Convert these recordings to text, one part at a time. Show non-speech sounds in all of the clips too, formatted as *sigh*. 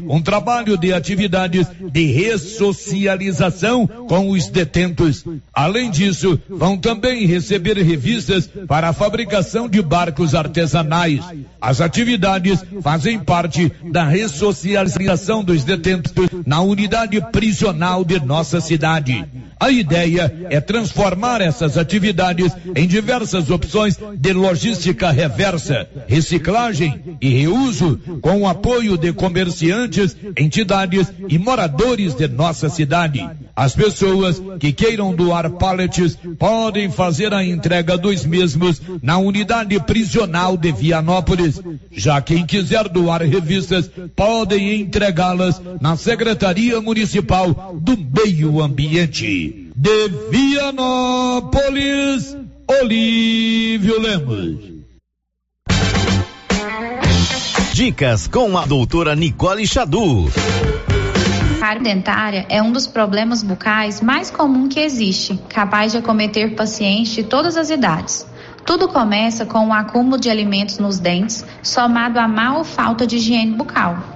um trabalho de atividades de ressocialização com os detentos. Além disso, vão também receber revistas para a fabricação de barcos artesanais. As atividades fazem parte da ressocialização dos detentos na unidade prisional de nossa cidade. A ideia é transformar essas atividades em diversas opções de logística reversa, reciclagem e reuso, com o apoio de comerciantes, entidades e moradores de nossa cidade. As pessoas que queiram doar pallets podem fazer a entrega dos mesmos na unidade prisional de Vianópolis. Já quem quiser doar revistas podem entregá-las na Secretaria Municipal do Meio Ambiente. De Vianópolis, Olívio Lemos. Dicas com a doutora Nicole Xadu. Cárie dentária é um dos problemas bucais mais comum que existe, capaz de acometer pacientes de todas as idades. Tudo começa com o acúmulo de alimentos nos dentes, somado a má ou falta de higiene bucal.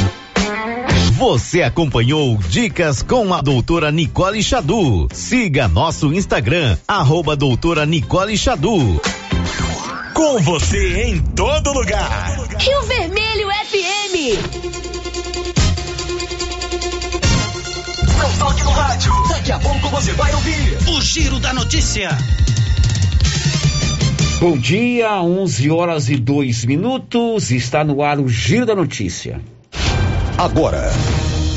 Você acompanhou Dicas com a doutora Nicole Xadu. Siga nosso Instagram, arroba doutora Nicole Xadu. Com você em todo lugar. Rio Vermelho FM. Não toque no rádio. Daqui a pouco você vai ouvir o Giro da Notícia. Bom dia, 11 horas e 2 minutos. Está no ar o Giro da Notícia. Agora,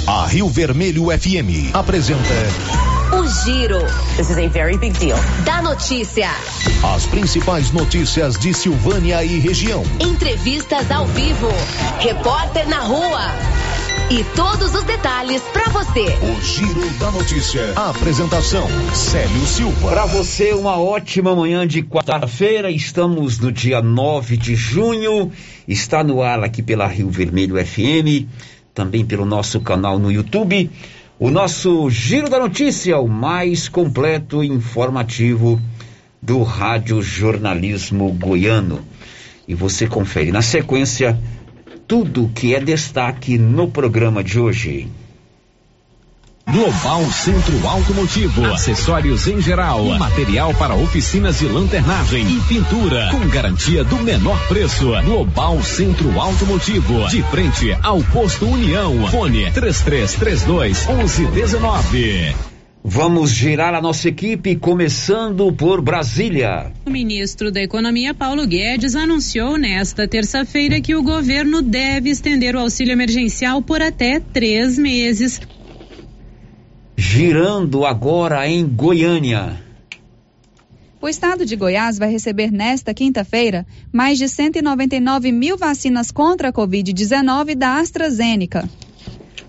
a Rio Vermelho FM apresenta O Giro. This is a very big deal. Da notícia. as principais notícias de Silvânia e região. Entrevistas ao vivo. Repórter na rua. E todos os detalhes para você. O Giro da Notícia. Apresentação: Célio Silva. Para você, uma ótima manhã de quarta-feira. Estamos no dia 9 de junho. Está no ar aqui pela Rio Vermelho FM, também pelo nosso canal no YouTube. O nosso Giro da Notícia, o mais completo e informativo do Rádio Jornalismo Goiano. E você confere na sequência tudo que é destaque no programa de hoje. Global Centro Automotivo, acessórios em geral, material para oficinas de lanternagem e pintura, com garantia do menor preço. Global Centro Automotivo, de frente ao posto União. Fone 3332 1119. Vamos girar a nossa equipe, começando por Brasília. O ministro da Economia, Paulo Guedes, anunciou nesta terça-feira que o governo deve estender o auxílio emergencial por até três meses. Girando agora em Goiânia. O estado de Goiás vai receber nesta quinta-feira mais de 199 mil vacinas contra a Covid-19 da AstraZeneca.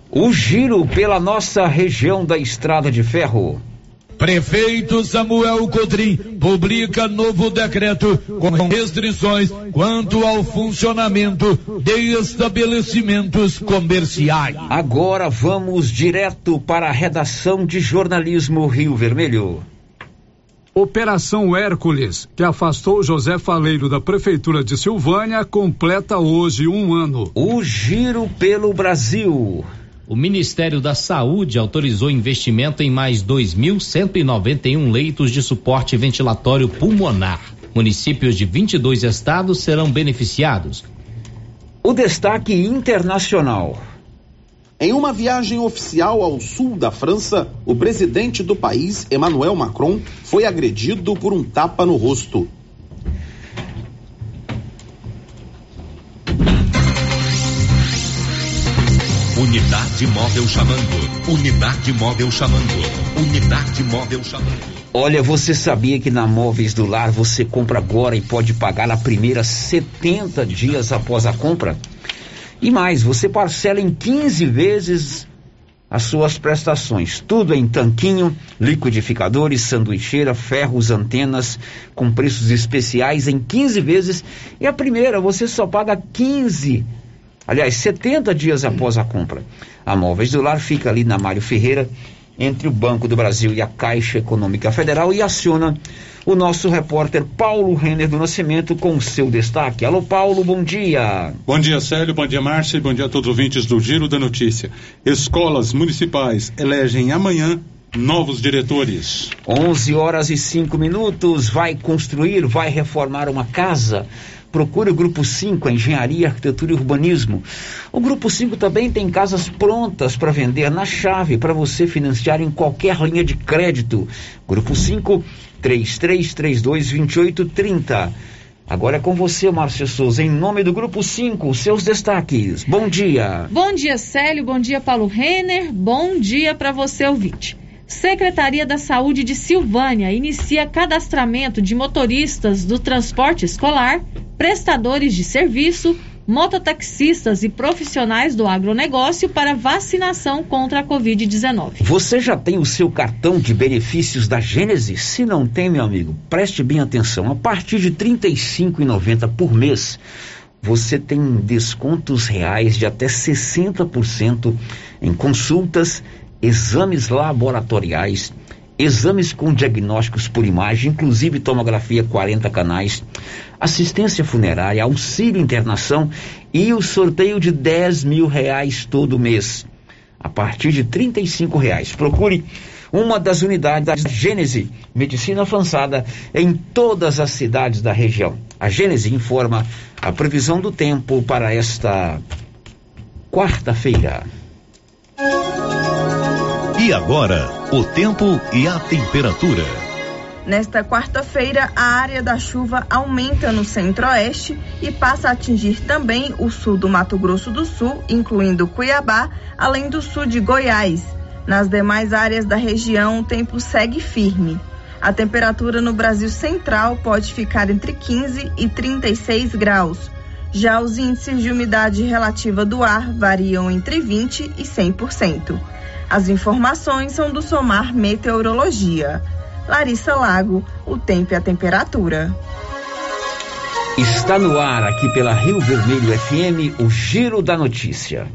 O giro pela nossa região da Estrada de Ferro. Prefeito Samuel Codrim publica novo decreto com restrições quanto ao funcionamento de estabelecimentos comerciais. Agora vamos direto para a redação de jornalismo Rio Vermelho. Operação Hércules, que afastou José Faleiro da Prefeitura de Silvânia, completa hoje um ano. O giro pelo Brasil. O Ministério da Saúde autorizou investimento em mais 2.191 leitos de suporte ventilatório pulmonar. Municípios de 22 estados serão beneficiados. O destaque internacional. Em uma viagem oficial ao sul da França, o presidente do país, Emmanuel Macron, foi agredido por um tapa no rosto. Unidade Móvel chamando. Unidade Móvel chamando. Unidade Móvel chamando. Olha, você sabia que na Móveis do Lar você compra agora e pode pagar na primeira 70 dias após a compra? E mais, você parcela em 15 vezes as suas prestações. Tudo em tanquinho, liquidificadores, sanduicheira, ferros, antenas, com preços especiais em 15 vezes. E a primeira você só paga 15, aliás, 70 dias após a compra. A Móveis do Lar fica ali na Mário Ferreira, entre o Banco do Brasil e a Caixa Econômica Federal e aciona o nosso repórter Paulo Renner do Nascimento com o seu destaque. Alô, Paulo, bom dia. Bom dia, Célio, bom dia, Márcia, e bom dia a todos os ouvintes do Giro da Notícia. Escolas municipais elegem amanhã novos diretores. 11 horas e 5 minutos. Vai construir, vai reformar uma casa. Procure o Grupo 5, Engenharia, Arquitetura e Urbanismo. O Grupo 5 também tem casas prontas para vender na chave para você financiar em qualquer linha de crédito. Grupo 5, 33322830. Agora é com você, Márcio Souza, em nome do Grupo 5, seus destaques. Bom dia. Bom dia, Célio. Bom dia, Paulo Renner. Bom dia para você, ouvinte. Secretaria da Saúde de Silvânia inicia cadastramento de motoristas do transporte escolar, prestadores de serviço, mototaxistas e profissionais do agronegócio para vacinação contra a Covid-19. Você já tem o seu cartão de benefícios da Gênesis? Se não tem, meu amigo, preste bem atenção. A partir de R$ 35,90 por mês, você tem descontos reais de até 60% em consultas, exames laboratoriais, exames com diagnósticos por imagem, inclusive tomografia 40 canais, assistência funerária, auxílio internação e o sorteio de 10 mil reais todo mês, a partir de 35 reais. Procure uma das unidades da Gênese Medicina Avançada em todas as cidades da região. A Gênese informa a previsão do tempo para esta quarta-feira. E agora, o tempo e a temperatura. Nesta quarta-feira, a área da chuva aumenta no centro-oeste e passa a atingir também o sul do Mato Grosso do Sul, incluindo Cuiabá, além do sul de Goiás. Nas demais áreas da região, o tempo segue firme. A temperatura no Brasil Central pode ficar entre 15 e 36 graus. Já os índices de umidade relativa do ar variam entre 20 e 100%. As informações são do Somar Meteorologia. Larissa Lago, o tempo e a temperatura. Está no ar aqui pela Rio Vermelho FM o Giro da Notícia.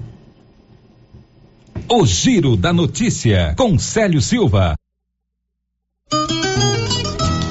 O Giro da Notícia com Célio Silva.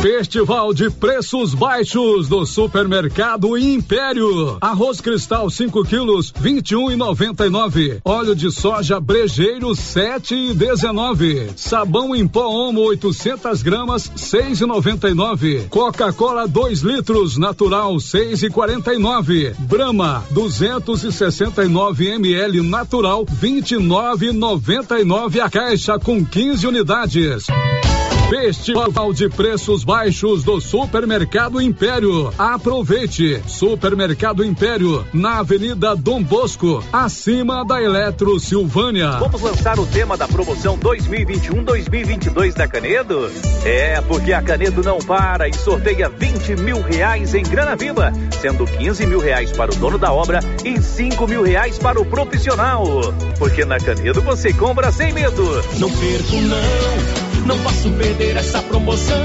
Festival de preços baixos do Supermercado Império. Arroz cristal 5 quilos, 21 e 99. Óleo de soja brejeiro 7 e 19. Sabão em pó Omo 800 gramas 6 e 99. Coca-Cola 2 litros natural 6 e 49. Brahma 269 ml natural 29,99 a caixa com 15 unidades. Festival de preços baixos do Supermercado Império. Aproveite! Supermercado Império, na Avenida Dom Bosco, acima da Eletro Silvânia. Vamos lançar o tema da promoção 2021-2022 da Canedo? É, porque a Canedo não para e sorteia 20 mil reais em grana viva, sendo 15 mil reais para o dono da obra e 5 mil reais para o profissional. Porque na Canedo você compra sem medo. Não perco não, não posso perder essa promoção.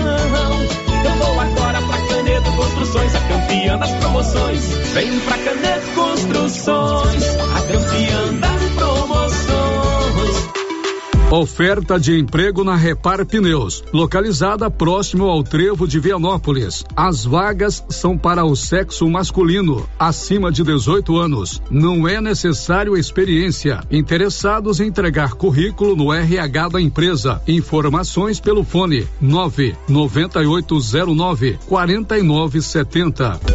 Eu vou agora pra Canedo Construções, a campeã das promoções. Vem pra Canedo Construções, a campeã das. Oferta de emprego na Repar Pneus, localizada próximo ao Trevo de Vianópolis. As vagas são para o sexo masculino, acima de 18 anos. Não é necessário experiência. Interessados em entregar currículo no RH da empresa. Informações pelo fone 99809 4970.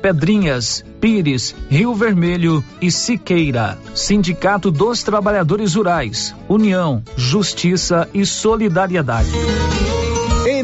Pedrinhas, Pires, Rio Vermelho e Siqueira. Sindicato dos Trabalhadores Rurais. União, Justiça e Solidariedade.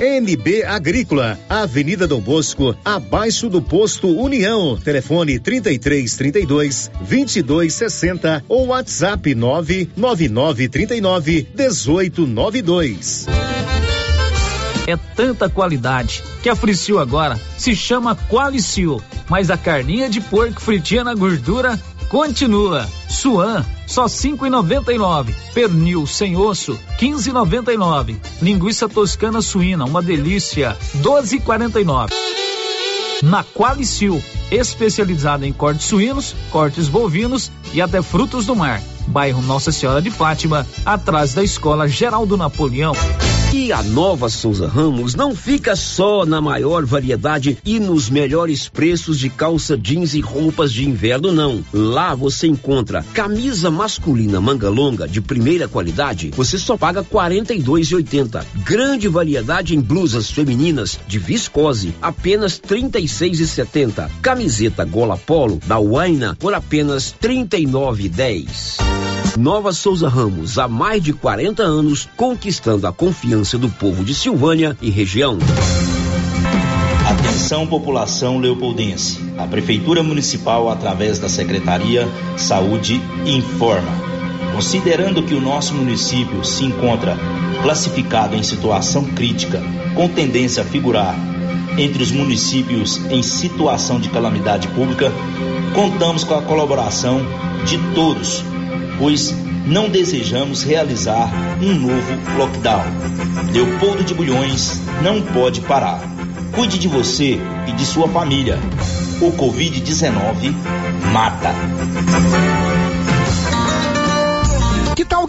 NB Agrícola, Avenida Dom Bosco, abaixo do posto União. Telefone 33 32 22 60 ou WhatsApp 999 39 18 92. É tanta qualidade que a Fricil agora se chama Qualicil, mas a carninha de porco fritinha na gordura continua. Suan, só cinco e noventa e nove. Pernil sem osso, quinze e noventa e nove. Linguiça toscana suína, uma delícia, doze e quarenta e nove. Na Qualicil, especializada em cortes suínos, cortes bovinos e até frutos do mar. Bairro Nossa Senhora de Fátima, atrás da Escola Geraldo Napoleão. E a Nova Souza Ramos não fica só na maior variedade e nos melhores preços de calça jeans e roupas de inverno, não. Lá você encontra camisa masculina manga longa de primeira qualidade, você só paga R$ 42,80. Grande variedade em blusas femininas de viscose, apenas R$ 36,70. Camiseta gola polo da Waina por apenas R$ 39,10. Nova Souza Ramos, há mais de 40 anos, conquistando a confiança do povo de Silvânia e região. Atenção, população leopoldense. A Prefeitura Municipal, através da Secretaria Saúde, informa. Considerando que o nosso município se encontra classificado em situação crítica, com tendência a figurar entre os municípios em situação de calamidade pública, contamos com a colaboração de todos pois não desejamos realizar um novo lockdown. Leopoldo de Bulhões não pode parar. Cuide de você e de sua família. O Covid-19 mata.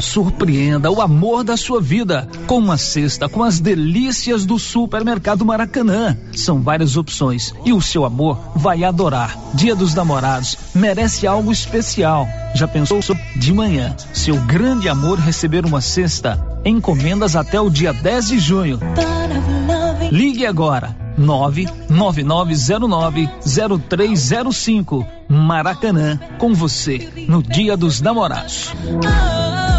Surpreenda o amor da sua vida com uma cesta com as delícias do Supermercado Maracanã. São várias opções e o seu amor vai adorar. Dia dos Namorados merece algo especial. Já pensou de manhã seu grande amor receber uma cesta? Encomendas até o dia 10 de junho. Ligue agora 999090305 Maracanã com você no Dia dos Namorados.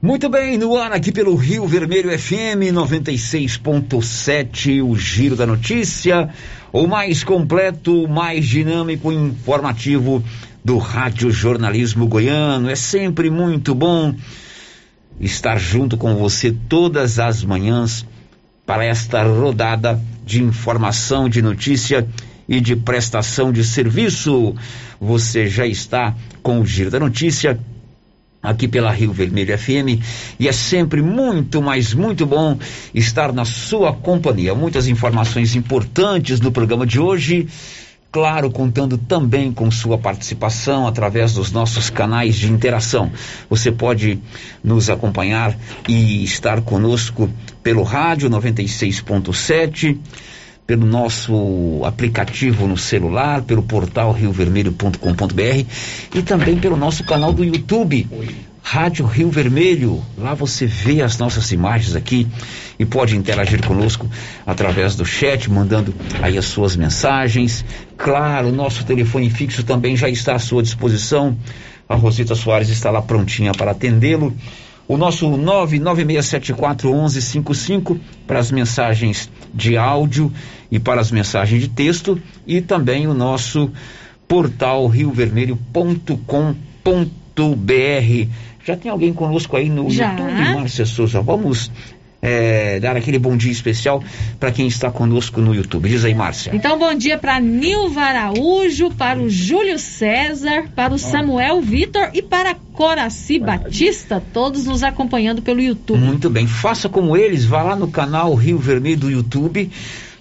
Muito bem, no ar aqui pelo Rio Vermelho FM 96.7, o Giro da Notícia, o mais completo, mais dinâmico e informativo do Rádio Jornalismo Goiano. É sempre muito bom estar junto com você todas as manhãs para esta rodada de informação, de notícia e de prestação de serviço. Você já está com o Giro da Notícia aqui pela Rio Vermelho FM e é sempre muito, mas muito bom estar na sua companhia. Muitas informações importantes no programa de hoje. Claro, contando também com sua participação através dos nossos canais de interação. Você pode nos acompanhar e estar conosco pelo rádio 96.7 pelo nosso aplicativo no celular, pelo portal riovermelho.com.br e também pelo nosso canal do YouTube, Rádio Rio Vermelho. Lá você vê as nossas imagens aqui e pode interagir conosco através do chat, mandando aí as suas mensagens. Claro, nosso telefone fixo também já está à sua disposição. A Rosita Soares está lá prontinha para atendê-lo. O nosso 996741155 para as mensagens de áudio e para as mensagens de texto e também o nosso portal riovermelho.com.br. Já tem alguém conosco aí no Já. YouTube, Márcia Souza. Vamos é, dar aquele bom dia especial para quem está conosco no YouTube. Diz aí, Márcia. Então, bom dia para Nilva Araújo, para o Júlio César, para o Samuel Vitor e para Coraci Batista, todos nos acompanhando pelo YouTube. Muito bem, faça como eles, vá lá no canal Rio Vermelho do YouTube.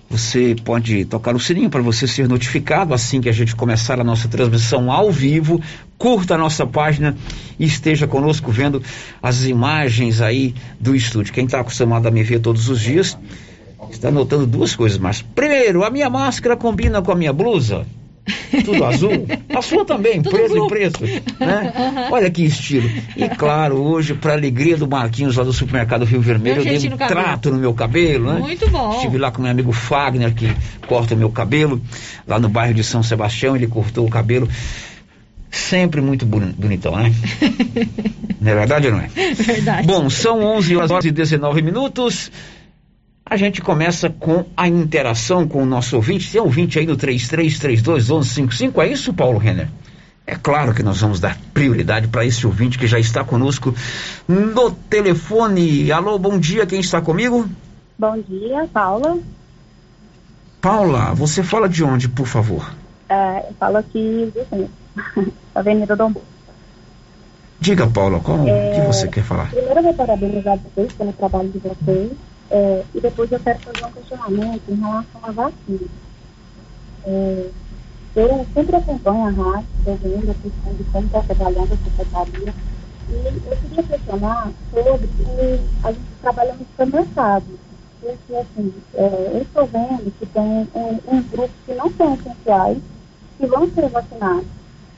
Você pode tocar o sininho para você ser notificado assim que a gente começar a nossa transmissão ao vivo. Curta a nossa página e esteja conosco vendo as imagens aí do estúdio. Quem está acostumado a me ver todos os dias está notando duas coisas, mas primeiro, a minha máscara combina com a minha blusa. Tudo azul. A sua também, preto e preto. Né? Olha que estilo. E claro, hoje, para alegria do Marquinhos lá do supermercado Rio Vermelho, eu dei um no cabelo. trato no meu cabelo, né? Muito bom. Estive lá com meu amigo Fagner, que corta o meu cabelo, lá no bairro de São Sebastião, ele cortou o cabelo. Sempre muito boni- bonitão, né? *laughs* não é verdade ou não é? Verdade. Bom, são 11 horas e 19 minutos. A gente começa com a interação com o nosso ouvinte. Tem ouvinte aí no 33321155, é isso, Paulo Renner? É claro que nós vamos dar prioridade para esse ouvinte que já está conosco no telefone. Alô, bom dia, quem está comigo? Bom dia, Paula. Paula, você fala de onde, por favor? É, eu falo aqui do *laughs* Avenida Dom Bosco. Diga, Paula, qual o É, que você quer falar? Primeiro eu vou parabenizar vocês pelo trabalho de vocês é, e depois eu quero fazer um questionamento em relação à vacina. É, eu sempre acompanho a rádio, vendo a questão de como está trabalhando a secretaria e eu queria questionar sobre o, a gente trabalha no supermercado. Porque, assim, é, eu estou vendo que tem um, um grupo que não são essenciais que vão ser vacinados.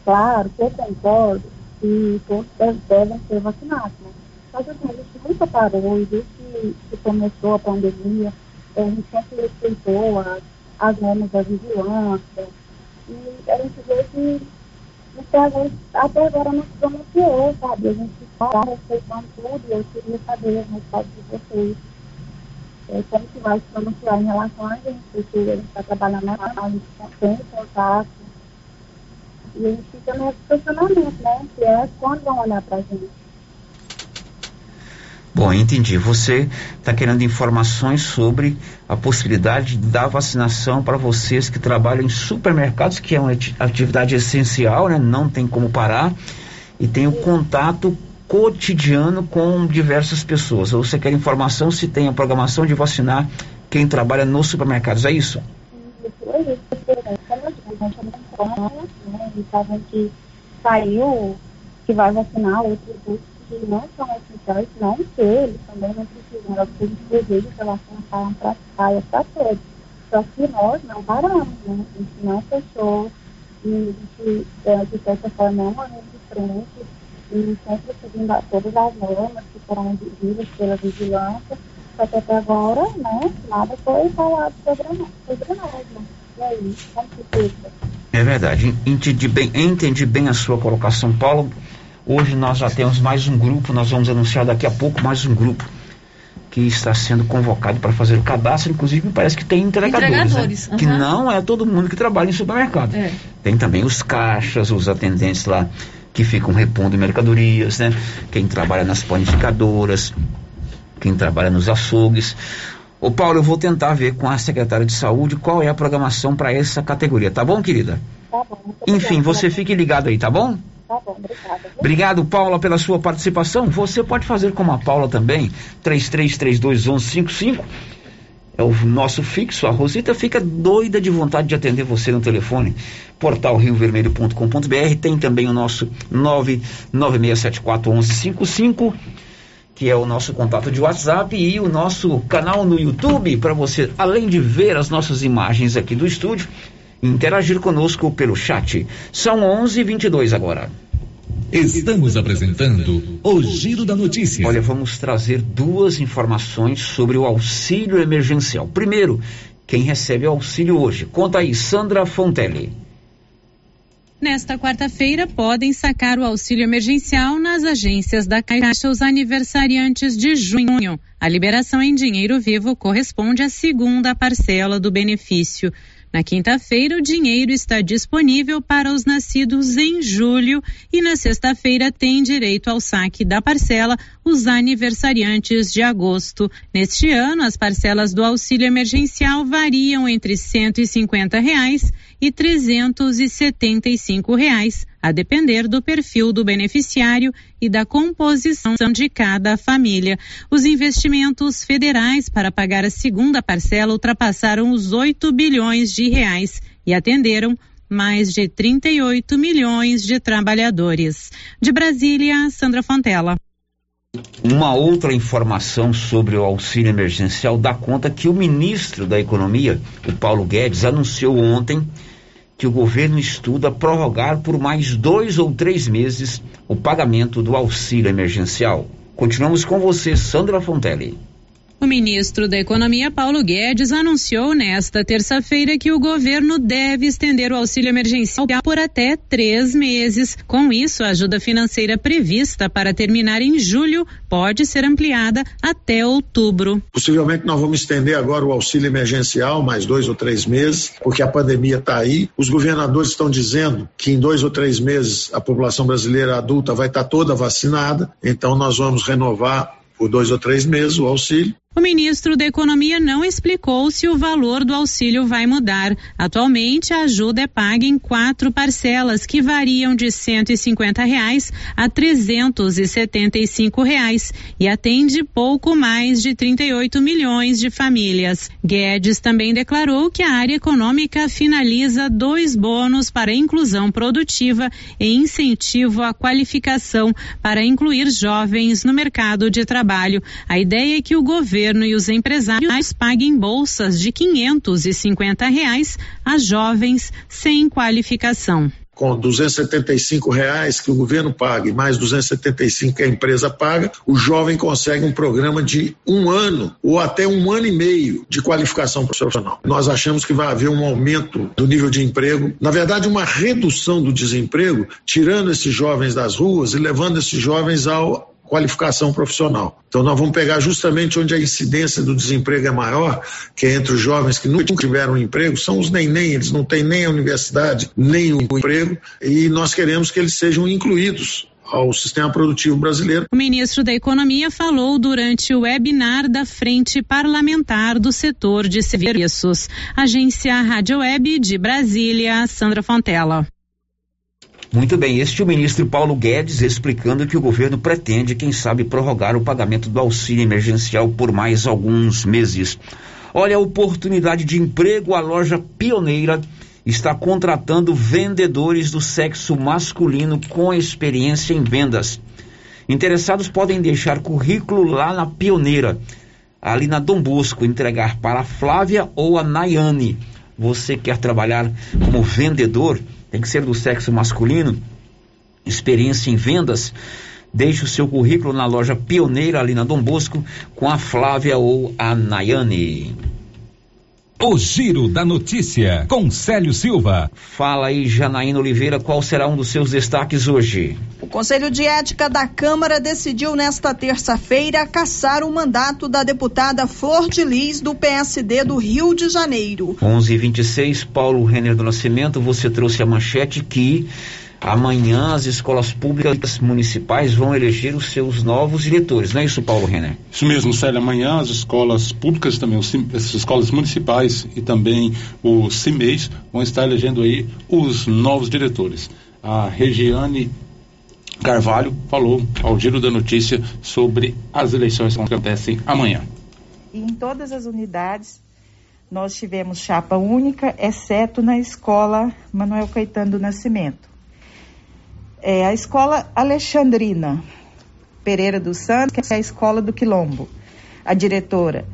Claro que eu concordo que todos devem ser vacinados, né? Mas assim, a gente nunca parou, e desde que, começou a pandemia, a gente sempre respeitou as, as normas da vigilância, e a gente vê que até até agora não se pronunciou, sabe? A gente está respeitando tudo e eu queria saber a resposta de vocês. É, como que vai se pronunciar em relação a gente, porque a gente está trabalhando na a gente tem contato. E a gente fica nesse questionamento, né? Que é quando vão olhar para a gente. Bom, entendi. Você está querendo informações sobre a possibilidade da vacinação para vocês que trabalham em supermercados, que é uma atividade essencial, né? Não tem como parar. E tem o contato cotidiano com diversas pessoas. Você quer informação se tem a programação de vacinar quem trabalha nos supermercados, é isso? É gente que saiu, que vai vacinar grupos que não são essenciais, não que eles também não precisam, elas têm desejo que a vacina para saia para todos. Só que nós não paramos, né? A gente não fechou e a gente, é, de certa forma, é uma linha de frente e sempre seguindo todas as normas que foram exigidas pela vigilância, só que até agora, né, nada foi falado sobre, sobre nós, né? E aí, como que fica? É verdade, entendi bem, entendi bem a sua colocação, Paulo. Hoje nós já temos mais um grupo, nós vamos anunciar daqui a pouco mais um grupo que está sendo convocado para fazer o cadastro, inclusive me parece que tem entregadores, Entregadores, né? que aham. não é todo mundo que trabalha em supermercado. É. Tem também os caixas, os atendentes lá que ficam repondo mercadorias, né? Quem trabalha nas panificadoras, quem trabalha nos açougues. Ô Paulo, eu vou tentar ver com a secretária de saúde qual é a programação para essa categoria, tá bom, querida? Tá bom. Enfim, você fique ligado aí, tá bom? Tá bom, obrigada. Obrigado, Paula, pela sua participação. Você pode fazer como a Paula também, 33321155. É o nosso fixo. A Rosita fica doida de vontade de atender você no telefone. Portal riovermelho.com.br. Tem também o nosso 996741155, que é o nosso contato de WhatsApp e o nosso canal no YouTube para você, além de ver as nossas imagens aqui do estúdio, interagir conosco pelo chat. São 11:22 agora. Estamos apresentando o Giro da Notícia. Olha, vamos trazer duas informações sobre o auxílio emergencial. Primeiro, quem recebe o auxílio hoje? Conta aí, Sandra Fontelli. Nesta quarta-feira, podem sacar o auxílio emergencial nas agências da Caixa os aniversariantes de junho. A liberação em dinheiro vivo corresponde à segunda parcela do benefício. Na quinta-feira, o dinheiro está disponível para os nascidos em julho e na sexta-feira tem direito ao saque da parcela os aniversariantes de agosto. Neste ano, as parcelas do auxílio emergencial variam entre 150 reais e 375 reais, a depender do perfil do beneficiário e da composição de cada família. Os investimentos federais para pagar a segunda parcela ultrapassaram os 8 bilhões de reais e atenderam mais de 38 milhões de trabalhadores. De Brasília, Sandra Fontela. Uma outra informação sobre o auxílio emergencial dá conta que o ministro da Economia, o Paulo Guedes, anunciou ontem que o governo estuda prorrogar por mais dois ou três meses o pagamento do auxílio emergencial. Continuamos com você, Sandra Fontelli. O ministro da Economia, Paulo Guedes, anunciou nesta terça-feira que o governo deve estender o auxílio emergencial por até três meses. Com isso, a ajuda financeira prevista para terminar em julho pode ser ampliada até outubro. Possivelmente nós vamos estender agora o auxílio emergencial mais dois ou três meses, porque a pandemia está aí. Os governadores estão dizendo que em dois ou três meses a população brasileira adulta vai estar toda vacinada, então nós vamos renovar por dois ou três meses o auxílio. O ministro da Economia não explicou se o valor do auxílio vai mudar. Atualmente, a ajuda é paga em quatro parcelas que variam de 150 reais a 375 reais e atende pouco mais de 38 milhões de famílias. Guedes também declarou que a área econômica finaliza dois bônus para inclusão produtiva e incentivo à qualificação para incluir jovens no mercado de trabalho. A ideia é que o governo governo e os empresários paguem bolsas de 550 reais a jovens sem qualificação com 275 reais que o governo paga e mais 275 que a empresa paga, o jovem consegue um programa de um ano ou até um ano e meio de qualificação profissional. Nós achamos que vai haver um aumento do nível de emprego, na verdade, uma redução do desemprego, tirando esses jovens das ruas e levando esses jovens ao qualificação profissional. Então nós vamos pegar justamente onde a incidência do desemprego é maior, que é entre os jovens que nunca tiveram um emprego, são os neném, eles não têm nem a universidade, nem o emprego, e nós queremos que eles sejam incluídos ao sistema produtivo brasileiro. O ministro da Economia falou durante o webinar da Frente Parlamentar do Setor de Serviços. Agência Rádio Web de Brasília, Sandra Fontela. Muito bem, este é o ministro Paulo Guedes explicando que o governo pretende, quem sabe, prorrogar o pagamento do auxílio emergencial por mais alguns meses. Olha a oportunidade de emprego, a loja pioneira está contratando vendedores do sexo masculino com experiência em vendas. Interessados podem deixar currículo lá na Pioneira, ali na Dom Bosco, entregar para a Flávia ou a Nayane. Você quer trabalhar como vendedor? Tem que ser do sexo masculino, experiência em vendas, deixe o seu currículo na loja pioneira ali na Dom Bosco com a Flávia ou a Nayane. O Giro da Notícia, com Célio Silva. Fala aí, Janaína Oliveira, qual será um dos seus destaques hoje? O Conselho de Ética da Câmara decidiu nesta terça-feira caçar o mandato da deputada Flor de Lis, do PSD do Rio de Janeiro. 11 h 26 Paulo Renner do Nascimento, você trouxe a manchete que Amanhã as escolas públicas municipais vão eleger os seus novos diretores, não é isso, Paulo Renner? Isso mesmo, Célia. Amanhã as escolas públicas também, as escolas municipais e também o CIMEIS vão estar elegendo aí os novos diretores. A Regiane Carvalho falou ao Giro da Notícia sobre as eleições que acontecem amanhã. E em todas as unidades nós tivemos chapa única, exceto na escola Manuel Caetano do Nascimento. É a escola Alexandrina Pereira dos Santos, que é a escola do Quilombo. A diretora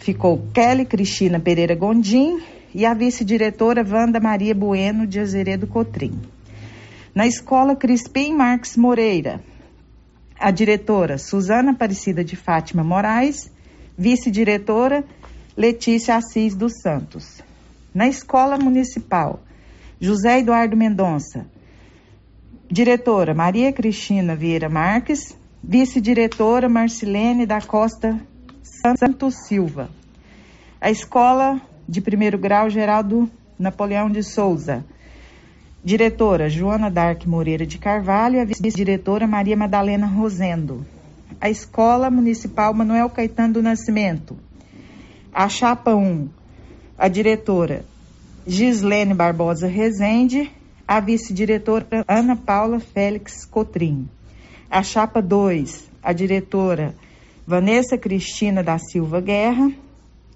ficou Kelly Cristina Pereira Gondim e a vice-diretora Wanda Maria Bueno de Azeredo Cotrim. Na escola Crispim Marques Moreira, a diretora Suzana Aparecida de Fátima Moraes, vice-diretora Letícia Assis dos Santos. Na escola municipal, José Eduardo Mendonça, Diretora Maria Cristina Vieira Marques. Vice-diretora Marcilene da Costa Santos Silva. A Escola de Primeiro Grau Geraldo Napoleão de Souza. Diretora Joana Dark Moreira de Carvalho a vice-diretora Maria Madalena Rosendo. A Escola Municipal Manuel Caetano do Nascimento. A Chapa 1, a diretora Gislene Barbosa Rezende a vice-diretora Ana Paula Félix Cotrim. A chapa 2, a diretora Vanessa Cristina da Silva Guerra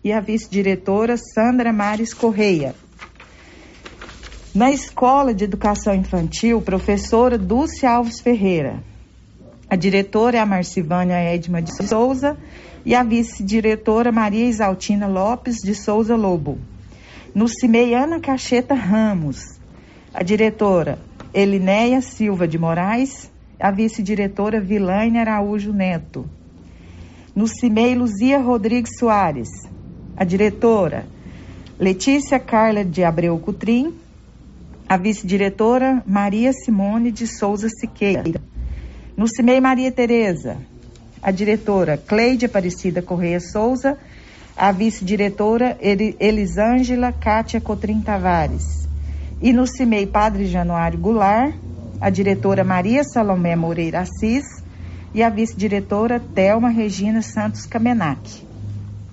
e a vice-diretora Sandra Mares Correia. Na Escola de Educação Infantil, professora Dulce Alves Ferreira. A diretora é a Marcivânia Edma de Souza e a vice-diretora Maria Isaltina Lopes de Souza Lobo. No CIMEI, Ana Cacheta Ramos a diretora Elinéia Silva de Moraes, a vice-diretora Vilaine Araújo Neto. No CIMEI, Luzia Rodrigues Soares, a diretora Letícia Carla de Abreu Cutrim, a vice-diretora Maria Simone de Souza Siqueira. No CIMEI Maria Tereza, a diretora Cleide Aparecida Correia Souza, a vice-diretora Elisângela Cátia Cotrim Tavares. E no CIMEI Padre Januário Goulart, a diretora Maria Salomé Moreira Assis e a vice-diretora Thelma Regina Santos Kamenak.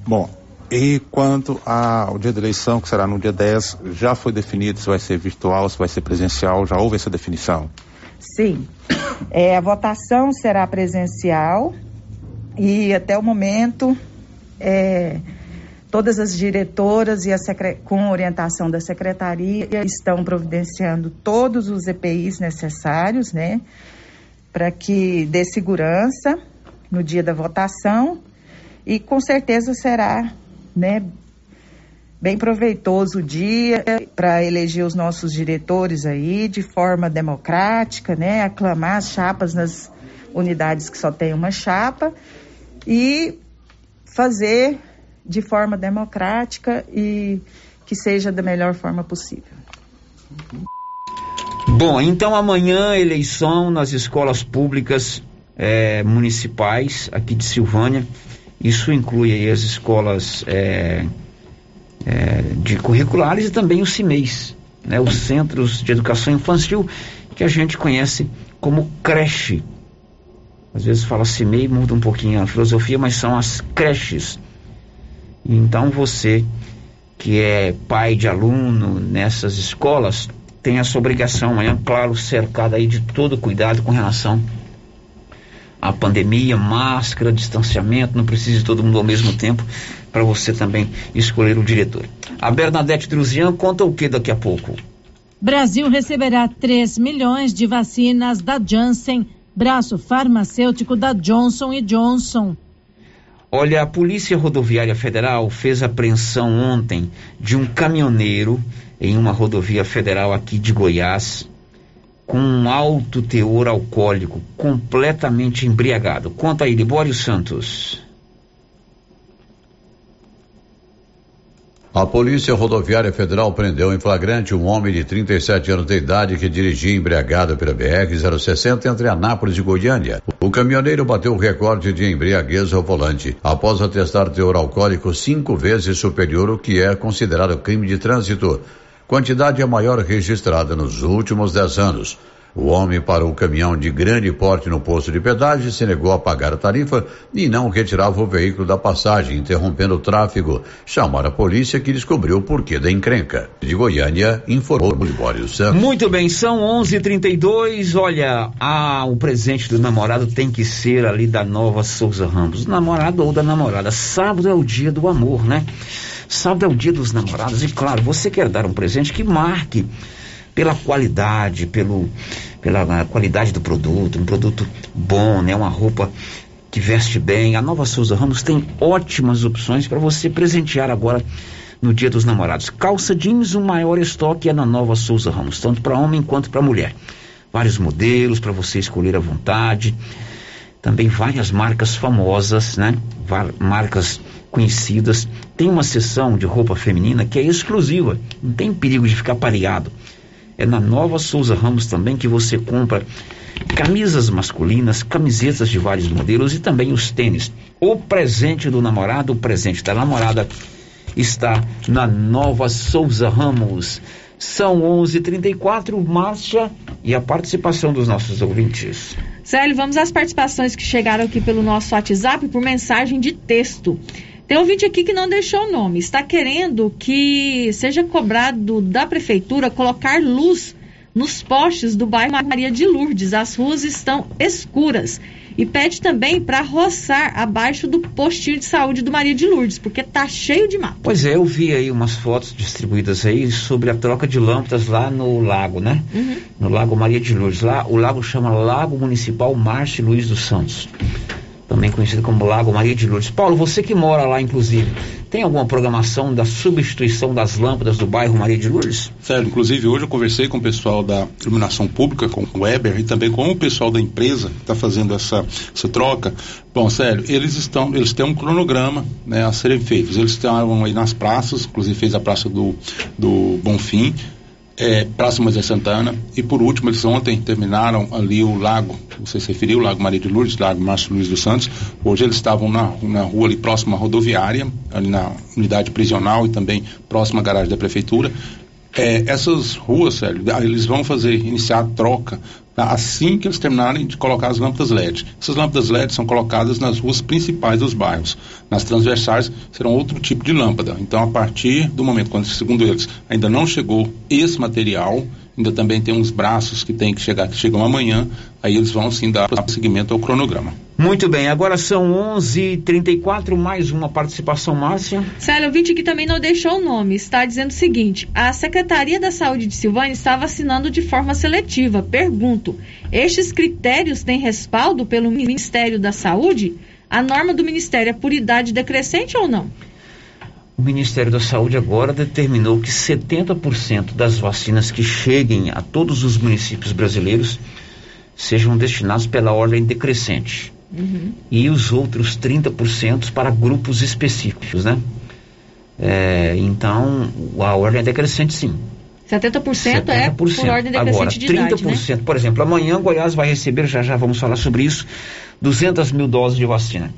Bom, e quanto ao dia da eleição, que será no dia 10, já foi definido se vai ser virtual, se vai ser presencial, já houve essa definição? Sim. É, a votação será presencial e até o momento é, Todas as diretoras e a com orientação da secretaria estão providenciando todos os EPIs necessários, né, para que dê segurança no dia da votação e com certeza será, né, bem proveitoso o dia para eleger os nossos diretores aí de forma democrática, né, aclamar as chapas nas unidades que só tem uma chapa e fazer de forma democrática e que seja da melhor forma possível. Bom, então amanhã eleição nas escolas públicas é, municipais aqui de Silvânia. Isso inclui as escolas é, é, de curriculares e também os CIMEIs, né, os Centros de Educação Infantil, que a gente conhece como creche. Às vezes fala CIMEI, muda um pouquinho a filosofia, mas são as creches. Então você que é pai de aluno nessas escolas tem essa obrigação amanhã, claro, cercada aí de todo cuidado com relação à pandemia, máscara, distanciamento, não precisa de todo mundo ao mesmo tempo para você também escolher o diretor. A Bernadette Druzian conta o que daqui a pouco? Brasil receberá 3 milhões de vacinas da Janssen, braço farmacêutico da Johnson Johnson. Olha, a Polícia Rodoviária Federal fez apreensão ontem de um caminhoneiro em uma rodovia federal aqui de Goiás com um alto teor alcoólico, completamente embriagado. Conta aí, Libório Santos. A Polícia Rodoviária Federal prendeu em flagrante um homem de 37 anos de idade que dirigia embriagado pela BR-060 entre Anápolis e Goiânia. O caminhoneiro bateu o recorde de embriaguez ao volante, após atestar teor alcoólico cinco vezes superior ao que é considerado crime de trânsito quantidade a maior registrada nos últimos 10 anos. O homem parou o caminhão de grande porte no posto de pedágio e se negou a pagar a tarifa e não retirava o veículo da passagem, interrompendo o tráfego. Chamaram a polícia que descobriu o porquê da encrenca. De Goiânia, informou Libório Santos. Muito bem, são 11:32. Olha, ah, o presente do namorado tem que ser ali da Nova Souza Ramos, namorado ou da namorada. Sábado é o dia do amor, né? Sábado é o dia dos namorados e, claro, você quer dar um presente que marque pela qualidade, pelo, pela qualidade do produto, um produto bom, né? Uma roupa que veste bem. A Nova Souza Ramos tem ótimas opções para você presentear agora no Dia dos Namorados. Calça jeans, o maior estoque é na Nova Souza Ramos, tanto para homem quanto para mulher. Vários modelos para você escolher à vontade. Também várias marcas famosas, né? Marcas conhecidas. Tem uma seção de roupa feminina que é exclusiva, não tem perigo de ficar pareado. É na Nova Souza Ramos também que você compra camisas masculinas, camisetas de vários modelos e também os tênis. O presente do namorado, o presente da namorada está na Nova Souza Ramos. São 11:34 marcha e a participação dos nossos ouvintes. Célio, vamos às participações que chegaram aqui pelo nosso WhatsApp por mensagem de texto. Tem um ouvinte aqui que não deixou o nome. Está querendo que seja cobrado da prefeitura colocar luz nos postes do bairro Maria de Lourdes. As ruas estão escuras. E pede também para roçar abaixo do postinho de saúde do Maria de Lourdes, porque tá cheio de mato. Pois é, eu vi aí umas fotos distribuídas aí sobre a troca de lâmpadas lá no lago, né? Uhum. No Lago Maria de Lourdes. Lá, o lago chama Lago Municipal Márcio Luiz dos Santos também conhecido como Lago Maria de Lourdes. Paulo, você que mora lá, inclusive, tem alguma programação da substituição das lâmpadas do bairro Maria de Lourdes? Sério, inclusive hoje eu conversei com o pessoal da iluminação pública, com o Weber e também com o pessoal da empresa que está fazendo essa, essa troca. Bom, sério, eles estão, eles têm um cronograma né, a serem feitos. Eles estavam aí nas praças, inclusive fez a praça do, do Bonfim, é, Praça Moisés Santana e por último eles ontem terminaram ali o lago, você se referiu, o Lago Maria de Lourdes, Lago Márcio Luiz dos Santos, hoje eles estavam na, na rua ali próxima à rodoviária, ali na unidade prisional e também próxima à garagem da prefeitura, é, essas ruas, Sérgio, eles vão fazer, iniciar a troca? Assim que eles terminarem de colocar as lâmpadas LED. Essas lâmpadas LED são colocadas nas ruas principais dos bairros. Nas transversais serão outro tipo de lâmpada. Então, a partir do momento quando, segundo eles, ainda não chegou esse material, ainda também tem uns braços que tem que chegar, que chegam amanhã, aí eles vão sim dar seguimento ao cronograma. Muito bem, agora são 11:34 mais uma participação, Márcia. Célio, o vídeo que também não deixou o nome, está dizendo o seguinte: a Secretaria da Saúde de Silvânia está vacinando de forma seletiva. Pergunto: estes critérios têm respaldo pelo Ministério da Saúde? A norma do Ministério é por idade decrescente ou não? O Ministério da Saúde agora determinou que 70% das vacinas que cheguem a todos os municípios brasileiros sejam destinados pela ordem decrescente. Uhum. E os outros 30% para grupos específicos, né? É, então, a ordem é decrescente sim. 70%, é por ordem decrescente Agora, de 30%, idade, né? por exemplo, amanhã Goiás vai receber, já já vamos falar sobre isso, 200 mil doses de vacina.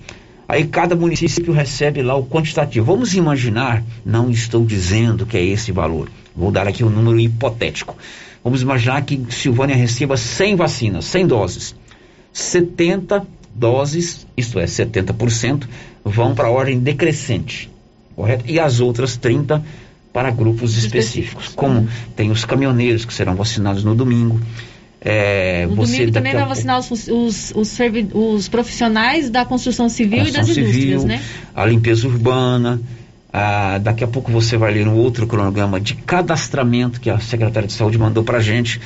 Aí cada município recebe lá o quantitativo. Vamos imaginar, não estou dizendo que é esse valor, vou dar aqui um número hipotético. Vamos imaginar que Silvânia receba 100 vacinas, 100 doses. 70 doses, isto é, 70%, vão para a ordem decrescente, correto? E as outras 30 para grupos específicos, como tem os caminhoneiros que serão vacinados no domingo. É, No domingo também vai vacinar os, os, os, os profissionais da construção civil e das construção indústrias, civil, né? a limpeza urbana. Ah, daqui a pouco você vai ler um outro cronograma de cadastramento que a Secretaria de Saúde mandou para gente.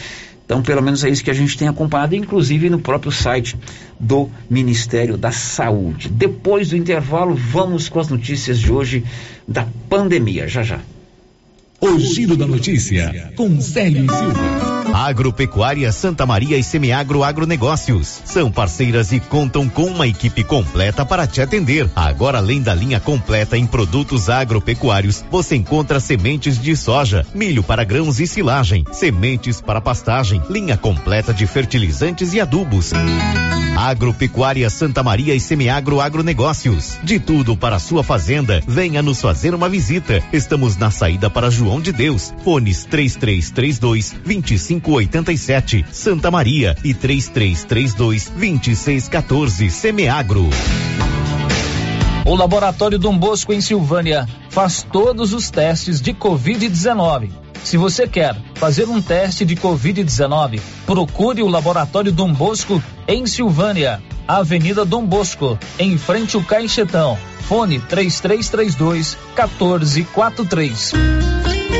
Então, pelo menos é isso que a gente tem acompanhado, inclusive no próprio site do Ministério da Saúde. Depois do intervalo, vamos com as notícias de hoje da pandemia. Já já. O Giro da Notícia, com Célio Silva. Agropecuária Santa Maria e Semiagro Agronegócios. São parceiras e contam com uma equipe completa para te atender. Agora, além da linha completa em produtos agropecuários, você encontra sementes de soja, milho para grãos e silagem, sementes para pastagem, linha completa de fertilizantes e adubos. Agropecuária Santa Maria e Semiagro Agronegócios. De tudo para sua fazenda, venha nos fazer uma visita. Estamos na saída para João de Deus. Fones 3332 2587 Santa Maria e 3332 2614 Semiagro. O Laboratório Dom Bosco em Silvânia faz todos os testes de Covid-19. Se você quer fazer um teste de Covid-19, procure o Laboratório Dom Bosco em Silvânia, Avenida Dom Bosco, em frente ao Caixetão. Fone 3332 1443.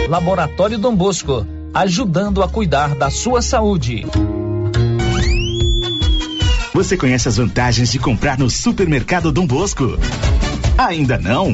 Laboratório Dom Bosco, ajudando a cuidar da sua saúde. Você conhece as vantagens de comprar no Supermercado Dom Bosco? Ainda não?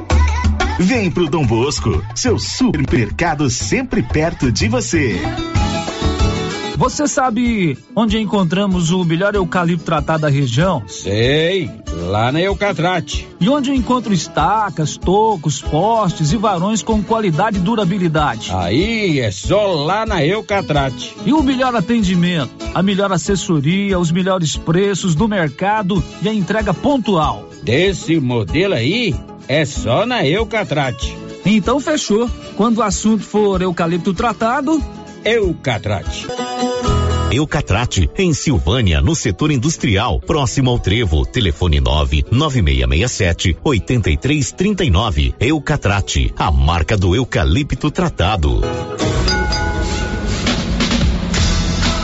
Vem pro Dom Bosco, seu supermercado sempre perto de você. Você sabe onde encontramos o melhor eucalipto tratado da região? Sei, lá na Eucatrate. E onde eu encontro estacas, tocos, postes e varões com qualidade e durabilidade? Aí é só lá na Eucatrate. E o melhor atendimento, a melhor assessoria, os melhores preços do mercado e a entrega pontual. Desse modelo aí, é só na Eucatrate. Então fechou. Quando o assunto for eucalipto tratado, Eucatrate. Eucatrate, em Silvânia, no setor industrial, próximo ao Trevo. Telefone 9 9667 8339. Eucatrate, a marca do eucalipto tratado.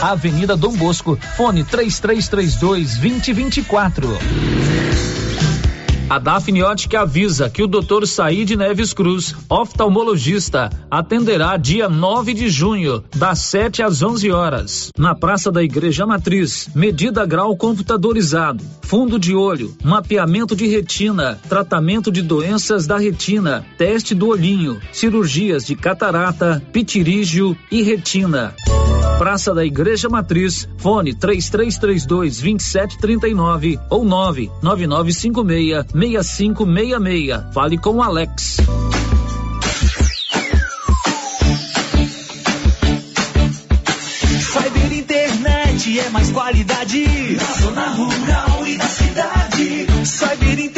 Avenida Dom Bosco, fone 3332 2024. A Dafniótica avisa que o Dr. Saíde Neves Cruz, oftalmologista, atenderá dia 9 de junho, das 7 às 11 horas, na Praça da Igreja Matriz. Medida grau computadorizado, fundo de olho, mapeamento de retina, tratamento de doenças da retina, teste do olhinho, cirurgias de catarata, pitirígio e retina. Praça da Igreja Matriz, fone 3332 2739 ou 99956 6566. Fale com Alex. internet é mais qualidade. Na zona rural e na cidade. Cyber internet,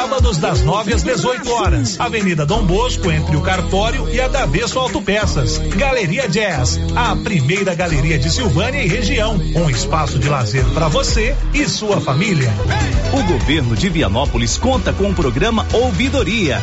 Sábados das 9 às 18 horas. Avenida Dom Bosco, entre o Cartório e a Davesso Autopeças. Galeria Jazz, a primeira galeria de Silvânia e região. Um espaço de lazer para você e sua família. O governo de Vianópolis conta com o programa Ouvidoria.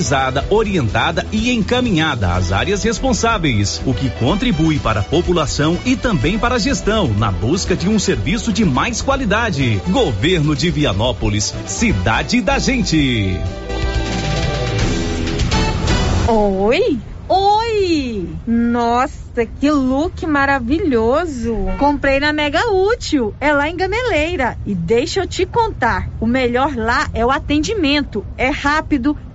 analisada, orientada e encaminhada às áreas responsáveis, o que contribui para a população e também para a gestão na busca de um serviço de mais qualidade. Governo de Vianópolis, cidade da gente. Oi? Oi! Nossa, que look maravilhoso! Comprei na Mega Útil, é lá em Gameleira. E deixa eu te contar: o melhor lá é o atendimento. É rápido,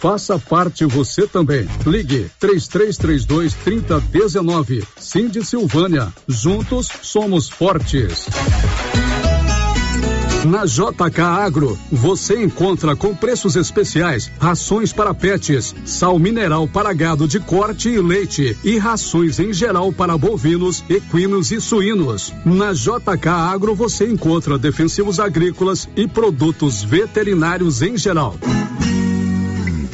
Faça parte você também. Ligue 3332 3019. Cindy Silvânia. Juntos somos fortes. Na JK Agro, você encontra com preços especiais rações para pets, sal mineral para gado de corte e leite e rações em geral para bovinos, equinos e suínos. Na JK Agro você encontra defensivos agrícolas e produtos veterinários em geral.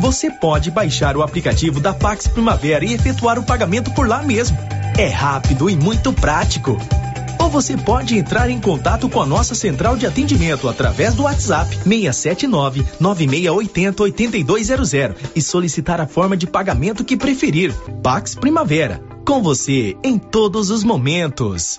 Você pode baixar o aplicativo da Pax Primavera e efetuar o pagamento por lá mesmo. É rápido e muito prático. Ou você pode entrar em contato com a nossa central de atendimento através do WhatsApp 679 9680 8200 e solicitar a forma de pagamento que preferir. Pax Primavera, com você em todos os momentos.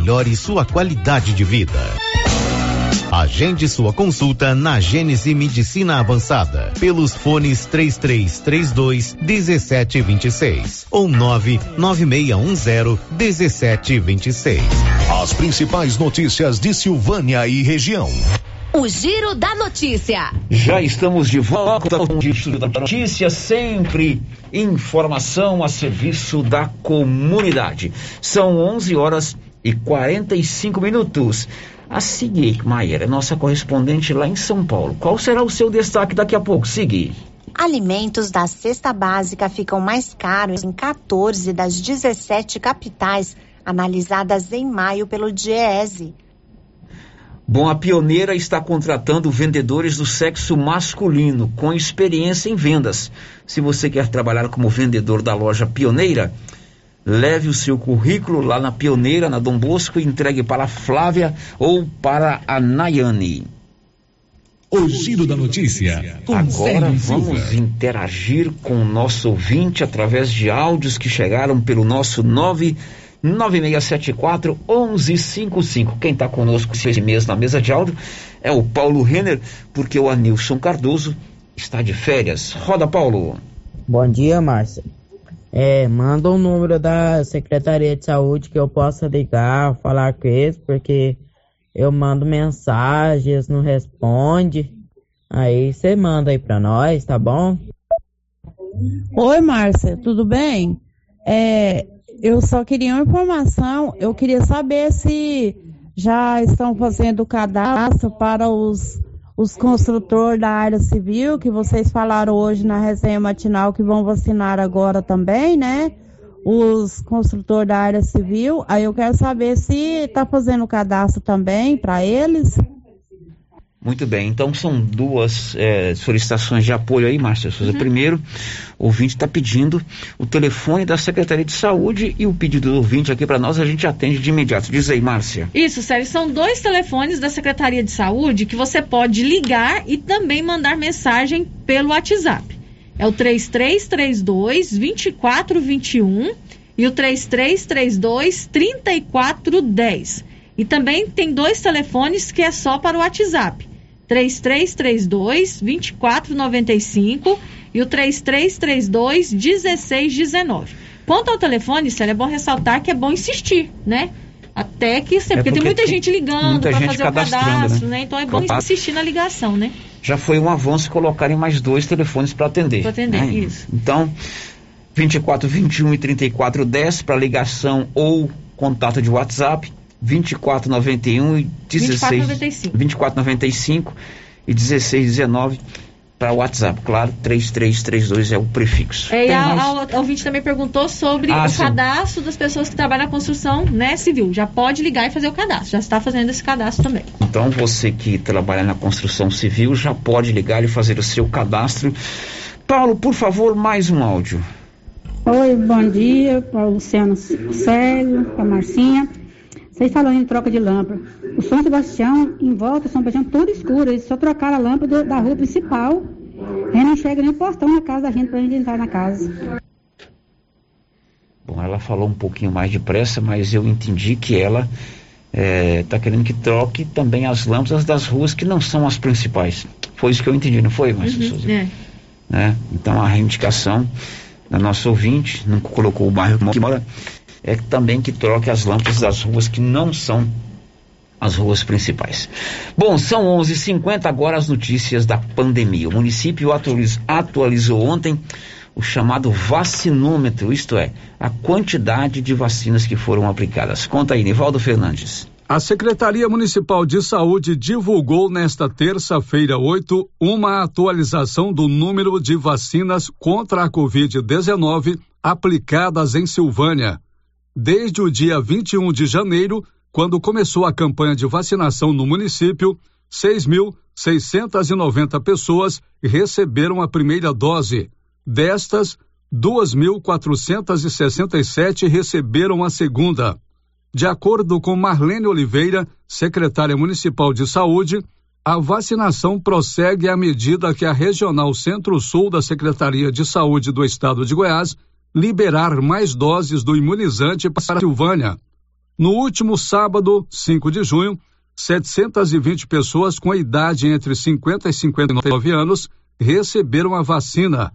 melhore sua qualidade de vida. Agende sua consulta na Gênese Medicina Avançada pelos fones 3332 1726 ou 99610 1726. As principais notícias de Silvânia e região. O Giro da Notícia. Já estamos de volta com o Giro da Notícia, sempre informação a serviço da comunidade. São 11 horas e 45 minutos. A seguir, Maier, nossa correspondente lá em São Paulo. Qual será o seu destaque daqui a pouco? Seguir. Alimentos da cesta básica ficam mais caros em 14 das 17 capitais analisadas em maio pelo DIEESE. Bom, a Pioneira está contratando vendedores do sexo masculino com experiência em vendas. Se você quer trabalhar como vendedor da loja Pioneira, leve o seu currículo lá na Pioneira, na Dom Bosco, e entregue para a Flávia ou para a Nayane. O Giro da Notícia. Com Agora vamos Silva. interagir com o nosso ouvinte através de áudios que chegaram pelo nosso 99674 1155. Quem está conosco esse mês na mesa de áudio é o Paulo Renner, porque o Anilson Cardoso está de férias. Roda, Paulo. Bom dia, Márcia. É, manda o número da Secretaria de Saúde que eu possa ligar, falar com eles, porque eu mando mensagens, não responde. Aí você manda aí pra nós, tá bom? Oi, Márcia, tudo bem? É, eu só queria uma informação. Eu queria saber se já estão fazendo o cadastro para os, os construtores da área civil, que vocês falaram hoje na resenha matinal que vão vacinar agora também, né? Os construtores da área civil. Aí eu quero saber se está fazendo o cadastro também para eles. Muito bem, então são duas eh, solicitações de apoio aí, Márcia Souza. Primeiro, o ouvinte está pedindo o telefone da Secretaria de Saúde e o pedido do ouvinte aqui para nós a gente atende de imediato. Diz aí, Márcia. Isso, Sérgio, são dois telefones da Secretaria de Saúde que você pode ligar e também mandar mensagem pelo WhatsApp. É o 3332 2421 e o 3332 3410. E também tem dois telefones que é só para o WhatsApp. 3332 2495 e o 3332 1619. Quanto ao telefone, Célia, é bom ressaltar que é bom insistir, né? Até que, porque, porque tem muita tem gente ligando para fazer o cadastro, né? né? Então é bom Claro. insistir na ligação, né? Já foi um avanço colocarem mais dois telefones para atender. Pra atender, né? isso. Então, 24, 21 e 34 10 para ligação ou contato de WhatsApp. 24, 91 e 16. 24,95. 24,95 e 16, 19 para WhatsApp. Claro, 3332 é o prefixo. É, e a, mais? a, a ouvinte também perguntou sobre Ah, o sim. cadastro das pessoas que trabalham na construção né, civil. Já pode ligar e fazer o cadastro. Já está fazendo esse cadastro também. Então você que trabalha na construção civil já pode ligar e fazer o seu cadastro. Paulo, por favor, mais um áudio. Oi, bom dia, para o Luciano Célio, para a Marcinha. Vocês falando em troca de lâmpada. O São Sebastião, em volta, São Sebastião, tudo escuro. Eles só trocaram a lâmpada da rua principal. A gente não chega nem o portão na casa da gente para a gente entrar na casa. Bom, ela falou um pouquinho mais depressa, mas eu entendi que ela está querendo que troque também as lâmpadas das ruas que não são as principais. Foi isso que eu entendi, não foi, Márcia Souza? É. né? Então a reivindicação da nossa ouvinte, não colocou o bairro que mora, é também que troque as lâmpadas das ruas que não são as ruas principais. Bom, são 11h50 agora as notícias da pandemia. O município atualiz- atualizou ontem o chamado vacinômetro, isto é, a quantidade de vacinas que foram aplicadas. Conta aí, Nivaldo Fernandes. A Secretaria Municipal de Saúde divulgou nesta terça-feira 8 uma atualização do número de vacinas contra a Covid-19 aplicadas em Silvânia. Desde o dia 21 de janeiro, quando começou a campanha de vacinação no município, 6.690 pessoas receberam a primeira dose. Destas, 2.467 receberam a segunda. De acordo com Marlene Oliveira, secretária municipal de saúde, a vacinação prossegue à medida que a Regional Centro-Sul da Secretaria de Saúde do Estado de Goiás liberar mais doses do imunizante para a Silvânia. No último sábado, 5 de junho, 720 pessoas com idade entre 50 e 59 anos receberam a vacina.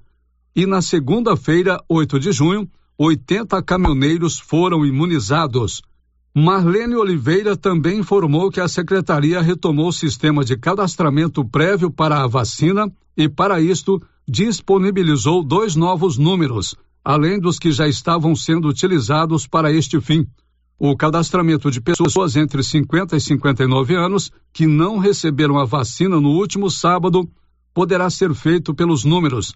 E na segunda-feira, 8 de junho, 80 caminhoneiros foram imunizados. Marlene Oliveira também informou que a secretaria retomou o sistema de cadastramento prévio para a vacina e, para isto, disponibilizou dois novos números, além dos que já estavam sendo utilizados para este fim. O cadastramento de pessoas entre 50 e 59 anos que não receberam a vacina no último sábado poderá ser feito pelos números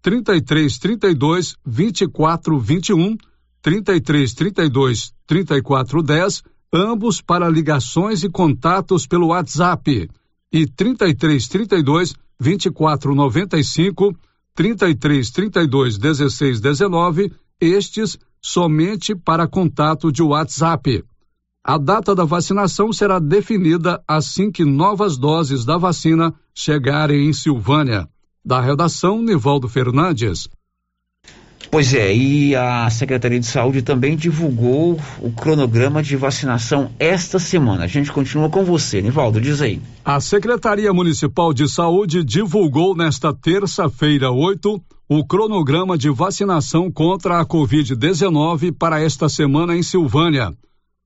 33 32 24 21 3332 3410, ambos para ligações e contatos pelo WhatsApp, e 3332 2495 3332 1619, estes somente para contato de WhatsApp. A data da vacinação será definida assim que novas doses da vacina chegarem em Silvânia. Da redação, Nivaldo Fernandes. Pois é, e a Secretaria de Saúde também divulgou o cronograma de vacinação esta semana. A gente continua com você, Nivaldo, diz aí. A Secretaria Municipal de Saúde divulgou nesta terça-feira, 8, o cronograma de vacinação contra a Covid-19 para esta semana em Silvânia.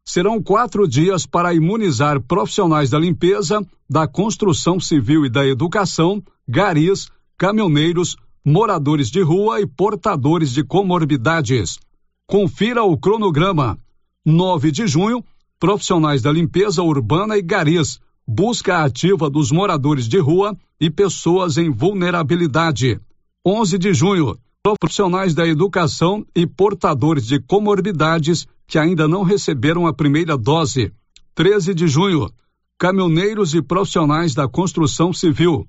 Serão quatro dias para imunizar profissionais da limpeza, da construção civil e da educação, garis, caminhoneiros, moradores de rua e portadores de comorbidades. Confira o cronograma. 9 de junho, profissionais da limpeza urbana e garis, busca ativa dos moradores de rua e pessoas em vulnerabilidade. 11 de junho, profissionais da educação e portadores de comorbidades que ainda não receberam a primeira dose. 13 de junho, caminhoneiros e profissionais da construção civil.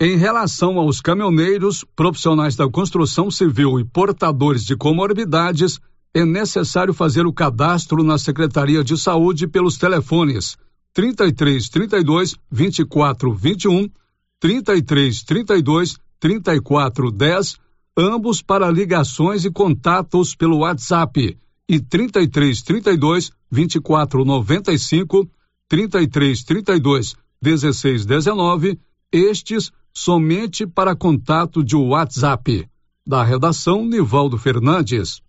Em relação aos caminhoneiros, profissionais da construção civil e portadores de comorbidades, é necessário fazer o cadastro na Secretaria de Saúde pelos telefones 33 32 24 21, 33 32 34 10, ambos para ligações e contatos pelo WhatsApp, e 33 32 24 95, 33 32 16 19, estes somente para contato de WhatsApp. Da redação, Nivaldo Fernandes.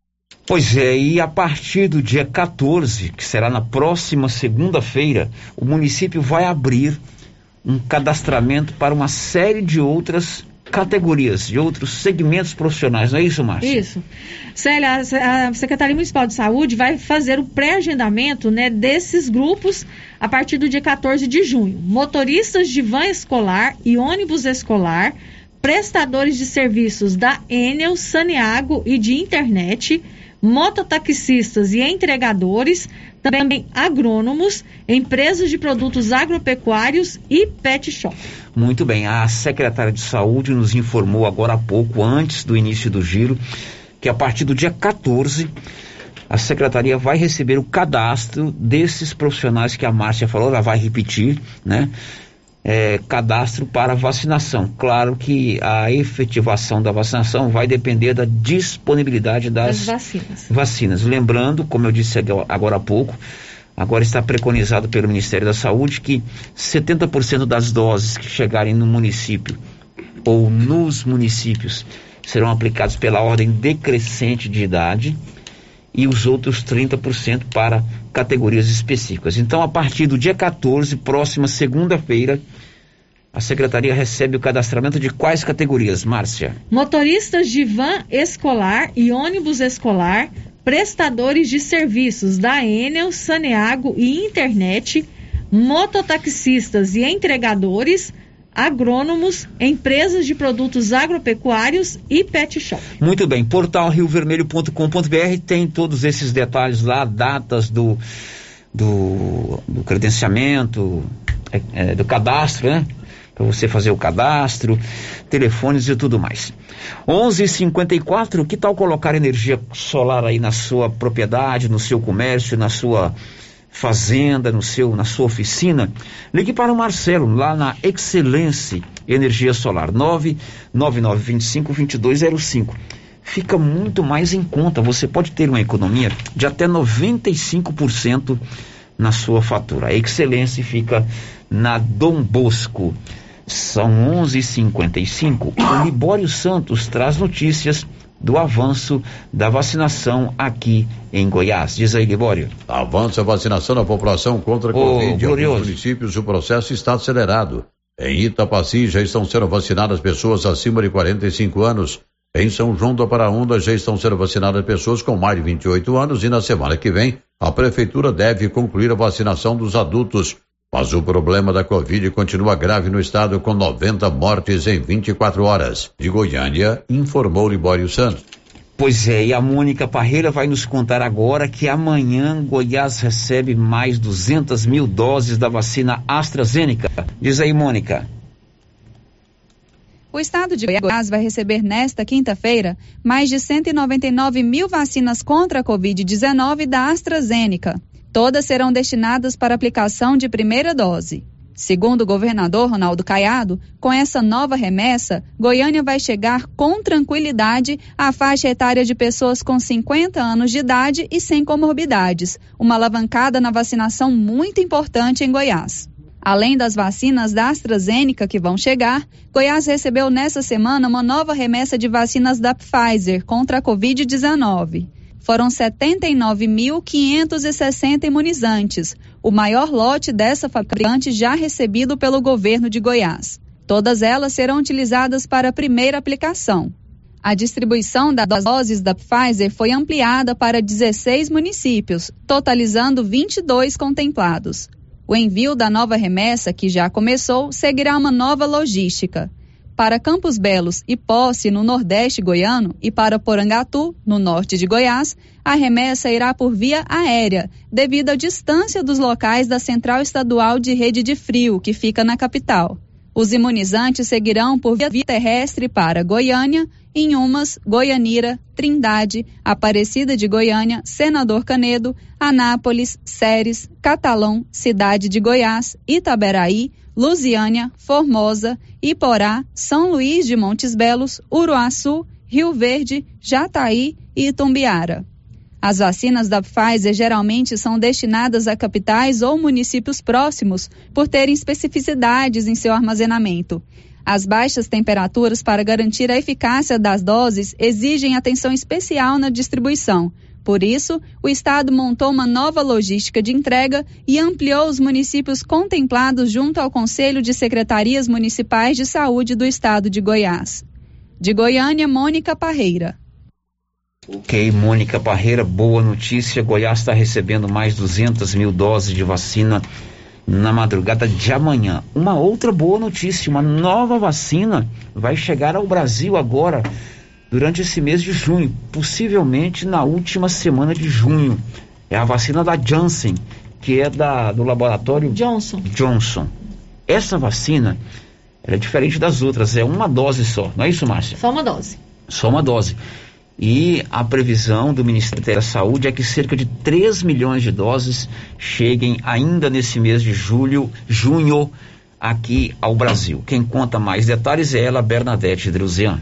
Pois é, e a partir do dia 14, que será na próxima segunda-feira, o município vai abrir um cadastramento para uma série de outras categorias, de outros segmentos profissionais, não é isso, Márcia? Isso. Célia, a Secretaria Municipal de Saúde vai fazer o pré-agendamento né, desses grupos a partir do dia 14 de junho. Motoristas de van escolar e ônibus escolar, prestadores de serviços da Enel, Saniago e de internet, mototaxistas e entregadores, também agrônomos, empresas de produtos agropecuários e pet shop. Muito bem, a secretária de Saúde nos informou agora há pouco, antes do início do giro, que a partir do dia 14 a secretaria vai receber o cadastro desses profissionais que a Márcia falou, ela vai repetir, né? É, cadastro para vacinação. Claro que a efetivação da vacinação vai depender da disponibilidade das, das vacinas. vacinas. Lembrando, como eu disse agora há pouco, agora está preconizado pelo Ministério da Saúde que 70% das doses que chegarem no município ou nos municípios serão aplicados pela ordem decrescente de idade e os outros 30% para categorias específicas. Então, a partir do dia 14, próxima segunda-feira, a secretaria recebe o cadastramento de quais categorias, Márcia? Motoristas de van escolar e ônibus escolar, prestadores de serviços da Enel, Saneago e Internet, mototaxistas e entregadores, agrônomos, empresas de produtos agropecuários e pet shop. Muito bem, portal riovermelho.com.br tem todos esses detalhes lá, datas do do, do credenciamento, é, é, do cadastro, né? Para você fazer o cadastro, telefones e tudo mais. 11:54. Que tal colocar energia solar aí na sua propriedade, no seu comércio, na sua fazenda, no seu, na sua oficina? Ligue para o Marcelo lá na Excelência Energia Solar 99925 2205 fica muito mais em conta. Você pode ter uma economia de até 95% na sua fatura. A excelência fica na Dom Bosco. São 11:55. O Libório Santos traz notícias do avanço da vacinação aqui em Goiás. Diz aí, Libório. Avança a vacinação da população contra a Covid. Em alguns municípios o processo está acelerado. Em Itapaci já estão sendo vacinadas pessoas acima de 45 anos. Em São João do Paraúna já estão sendo vacinadas pessoas com mais de 28 anos e na semana que vem a prefeitura deve concluir a vacinação dos adultos. Mas o problema da Covid continua grave no estado com 90 mortes em 24 horas. De Goiânia, informou Libório Santos. Pois é, e a Mônica Parreira vai nos contar agora que amanhã Goiás recebe mais 200 mil doses da vacina AstraZeneca. Diz aí, Mônica. O estado de Goiás vai receber nesta quinta-feira mais de 199 mil vacinas contra a Covid-19 da AstraZeneca. Todas serão destinadas para aplicação de primeira dose. Segundo o governador Ronaldo Caiado, com essa nova remessa, Goiânia vai chegar com tranquilidade à faixa etária de pessoas com 50 anos de idade e sem comorbidades, uma alavancada na vacinação muito importante em Goiás. Além das vacinas da AstraZeneca que vão chegar, Goiás recebeu nessa semana uma nova remessa de vacinas da Pfizer contra a Covid-19. Foram 79.560 imunizantes, o maior lote dessa fabricante já recebido pelo governo de Goiás. Todas elas serão utilizadas para a primeira aplicação. A distribuição das doses da Pfizer foi ampliada para 16 municípios, totalizando 22 contemplados. O envio da nova remessa, que já começou, seguirá uma nova logística. Para Campos Belos e Posse, no Nordeste goiano, e para Porangatu, no norte de Goiás, a remessa irá por via aérea, devido à distância dos locais da Central Estadual de Rede de Frio, que fica na capital. Os imunizantes seguirão por via terrestre para Goiânia, Inhumas, Goianira, Trindade, Aparecida de Goiânia, Senador Canedo, Anápolis, Séries, Catalão, Cidade de Goiás, Itaberaí, Lusiânia, Formosa, Iporá, São Luís de Montes Belos, Uruaçu, Rio Verde, Jataí e Itumbiara. As vacinas da Pfizer geralmente são destinadas a capitais ou municípios próximos por terem especificidades em seu armazenamento. As baixas temperaturas para garantir a eficácia das doses exigem atenção especial na distribuição. Por isso, o Estado montou uma nova logística de entrega e ampliou os municípios contemplados junto ao Conselho de Secretarias Municipais de Saúde do Estado de Goiás. De Goiânia, Mônica Parreira. Ok, Mônica Parreira, boa notícia. Goiás está recebendo mais 200 mil doses de vacina na madrugada de amanhã. Uma outra boa notícia: uma nova vacina vai chegar ao Brasil agora, durante esse mês de junho, possivelmente na última semana de junho. É a vacina da Janssen, que é da, do laboratório Johnson. Johnson. Essa vacina é diferente das outras, é uma dose só, não é isso, Márcia? Só uma dose. Só uma dose. E a previsão do Ministério da Saúde é que cerca de 3 milhões de doses cheguem ainda nesse mês de julho, junho, aqui ao Brasil. Quem conta mais detalhes é ela, Bernadette Dreuzian.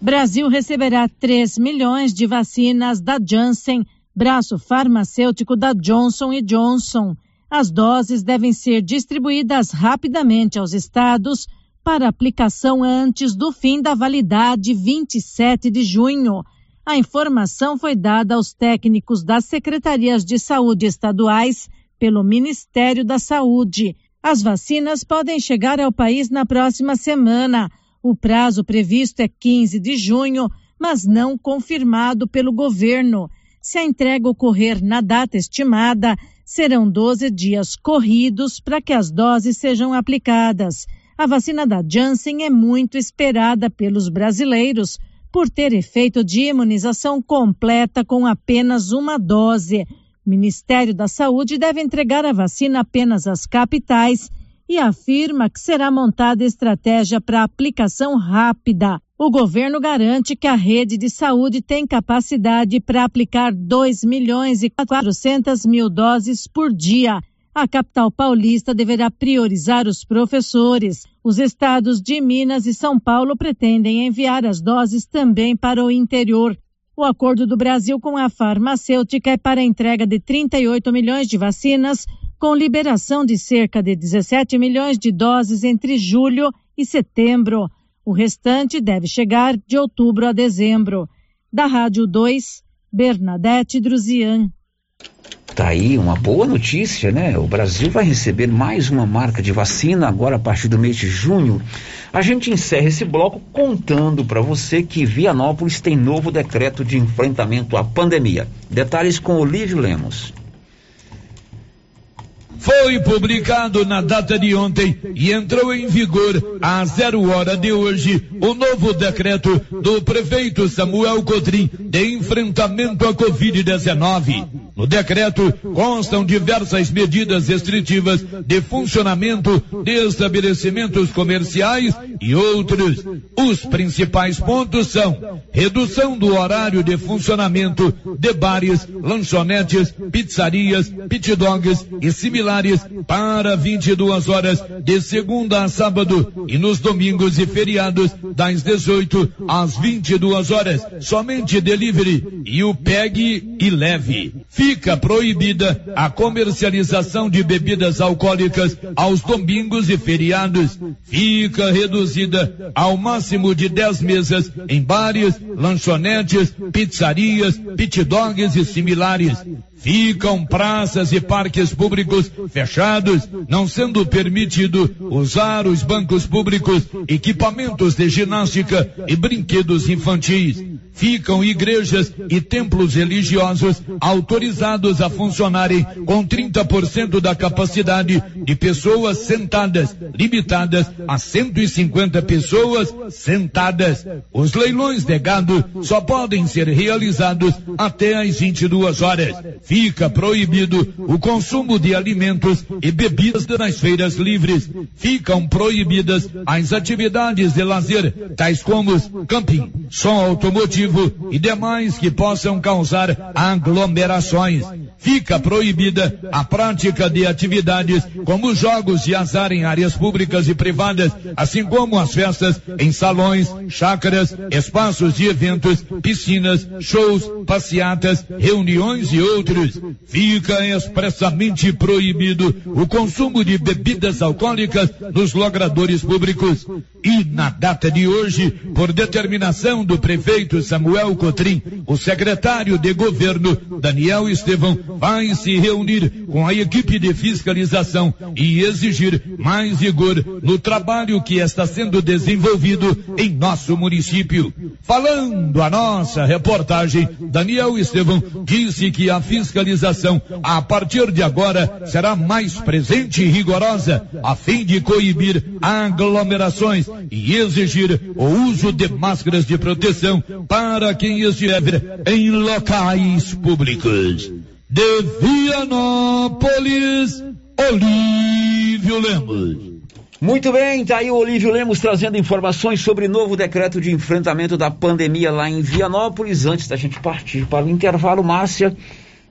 Brasil receberá 3 milhões de vacinas da Janssen, braço farmacêutico da Johnson Johnson. As doses devem ser distribuídas rapidamente aos estados para aplicação antes do fim da validade 27 de junho. A informação foi dada aos técnicos das secretarias de saúde estaduais pelo Ministério da Saúde. As vacinas podem chegar ao país na próxima semana. O prazo previsto é 15 de junho, mas não confirmado pelo governo. Se a entrega ocorrer na data estimada, serão 12 dias corridos para que as doses sejam aplicadas. A vacina da Janssen é muito esperada pelos brasileiros por ter efeito de imunização completa com apenas uma dose. O Ministério da Saúde deve entregar a vacina apenas às capitais e afirma que será montada estratégia para aplicação rápida. O governo garante que a rede de saúde tem capacidade para aplicar 2 milhões e 400 mil doses por dia. A capital paulista deverá priorizar os professores. Os estados de Minas e São Paulo pretendem enviar as doses também para o interior. O acordo do Brasil com a farmacêutica é para a entrega de 38 milhões de vacinas com liberação de cerca de 17 milhões de doses entre julho e setembro. O restante deve chegar de outubro a dezembro. Da Rádio 2, Bernadette Druzian. Tá aí uma boa notícia, né? O Brasil vai receber mais uma marca de vacina agora a partir do mês de junho. A gente encerra esse bloco contando para você que Vianópolis tem novo decreto de enfrentamento à pandemia. Detalhes com Olívio Lemos. Foi publicado na data de ontem e entrou em vigor às zero hora de hoje o novo decreto do prefeito Samuel Cotrim de enfrentamento à Covid-19. No decreto constam diversas medidas restritivas de funcionamento de estabelecimentos comerciais e outros. Os principais pontos são redução do horário de funcionamento de bares, lanchonetes, pizzarias, pit dogs e similares para 22 horas de segunda a sábado e nos domingos e feriados das 18 às 22 horas. Somente delivery e o pegue e leve. Fica proibida a comercialização de bebidas alcoólicas aos domingos e feriados. Fica reduzida ao máximo de 10 mesas em bares, lanchonetes, pizzarias, pit dogs e similares. Ficam praças e parques públicos fechados, não sendo permitido usar os bancos públicos, equipamentos de ginástica e brinquedos infantis. Ficam igrejas e templos religiosos autorizados a funcionarem com 30% da capacidade de pessoas sentadas, limitadas a 150 pessoas sentadas. Os leilões de gado só podem ser realizados até às 22 horas fica proibido o consumo de alimentos e bebidas nas feiras livres. Ficam proibidas as atividades de lazer, tais como camping, som automotivo e demais que possam causar aglomerações. Fica proibida a prática de atividades como jogos de azar em áreas públicas e privadas, assim como as festas em salões, chácaras, espaços de eventos, piscinas, shows, passeatas, reuniões e outros fica expressamente proibido o consumo de bebidas alcoólicas nos logradores públicos. E na data de hoje, por determinação do prefeito Samuel Cotrim, o secretário de governo Daniel Estevão vai se reunir com a equipe de fiscalização e exigir mais rigor no trabalho que está sendo desenvolvido em nosso município. Falando a nossa reportagem, Daniel Estevão disse que a fiscalização fiscalização, a partir de agora, será mais presente e rigorosa, a fim de coibir aglomerações e exigir o uso de máscaras de proteção para quem estiver em locais públicos. De Vianópolis, Olívio Lemos. Muito bem, tá aí o Olívio Lemos trazendo informações sobre novo decreto de enfrentamento da pandemia lá em Vianópolis. Antes da gente partir para o intervalo, Márcia,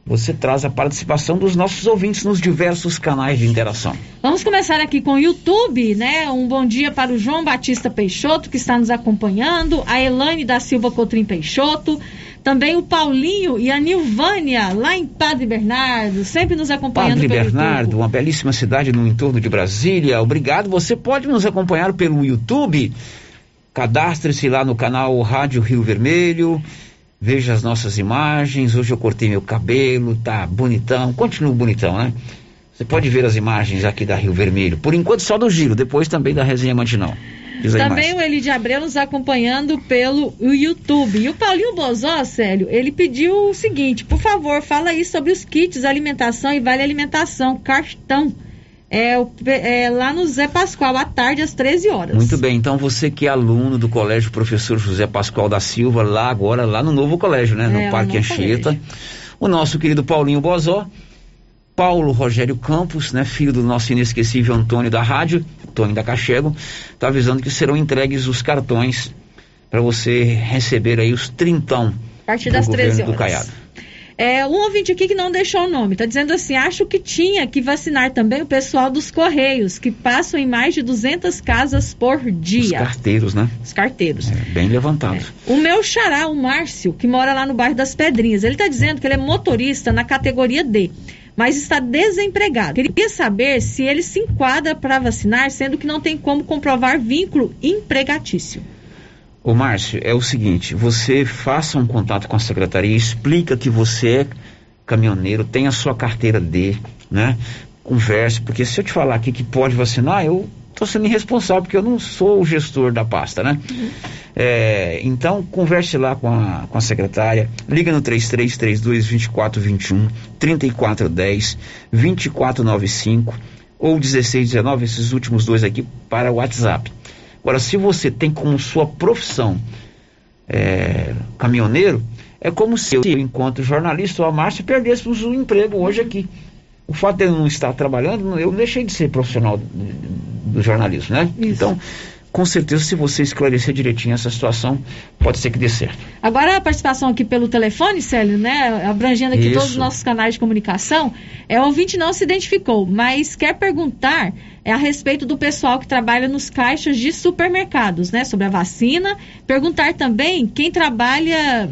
você traz a participação dos nossos ouvintes nos diversos canais de interação. Vamos começar aqui com o YouTube, né? Um bom dia para o João Batista Peixoto, que está nos acompanhando, a Elaine da Silva Cotrim Peixoto, também o Paulinho e a Nilvânia, lá em Padre Bernardo, sempre nos acompanhando Padre Bernardo, YouTube. uma belíssima cidade no entorno de Brasília. Obrigado. Você pode nos acompanhar pelo YouTube. Cadastre-se lá no canal Rádio Rio Vermelho veja as nossas imagens. Hoje eu cortei meu cabelo, tá bonitão, continua bonitão, né? Você pode ver as imagens aqui da Rio Vermelho. Por enquanto só do giro, depois também da resenha matinal. Também o Eli de Abreu nos acompanhando pelo YouTube. E o Paulinho Bozó, Célio, ele pediu o seguinte: por favor, fala aí sobre os kits alimentação e vale alimentação, cartão é, é, lá no Zé Pascoal, à tarde, às 13 horas. Muito bem, então você que é aluno do Colégio Professor José Pascoal da Silva, lá agora, lá no novo colégio, né? No é, Parque Anchieta. O nosso querido Paulinho Bozó, Paulo Rogério Campos, né, filho do nosso inesquecível Antônio da Rádio, Antônio da Cachego, está avisando que serão entregues os cartões para você receber aí os trintão. A partir das 13 horas. Do Caiado. É, um ouvinte aqui que não deixou o nome, está dizendo assim, acho que tinha que vacinar também o pessoal dos Correios, que passam em mais de 200 casas por dia. Os carteiros, né? Os carteiros. É, bem levantado. É. O meu xará, o Márcio, que mora lá no bairro das Pedrinhas, ele está dizendo que ele é motorista na categoria D mas está desempregado. Queria saber se ele se enquadra para vacinar, sendo que não tem como comprovar vínculo empregatício. Ô Márcio, é o seguinte, você faça um contato com a secretaria, explica que você é caminhoneiro, tem a sua carteira D, né? Converse, porque se eu te falar aqui que pode vacinar, eu estou sendo irresponsável, porque eu não sou o gestor da pasta, né? Uhum. É, então, converse lá com a, com a secretária, liga no 3332 2421 3410 2495 ou 1619, esses últimos dois aqui, para o WhatsApp. Agora, se você tem como sua profissão é, caminhoneiro, é como se eu, enquanto jornalista ou a Márcia, perdêssemos o emprego hoje aqui. O fato de eu não estar trabalhando, eu deixei de ser profissional do, do jornalismo, né? Isso. Então, com certeza, se você esclarecer direitinho essa situação, pode ser que dê certo. Agora, a participação aqui pelo telefone, Célio, né, abrangendo aqui Isso. todos os nossos canais de comunicação, é o ouvinte não se identificou, mas quer perguntar é a respeito do pessoal que trabalha nos caixas de supermercados, né, sobre a vacina. Perguntar também quem trabalha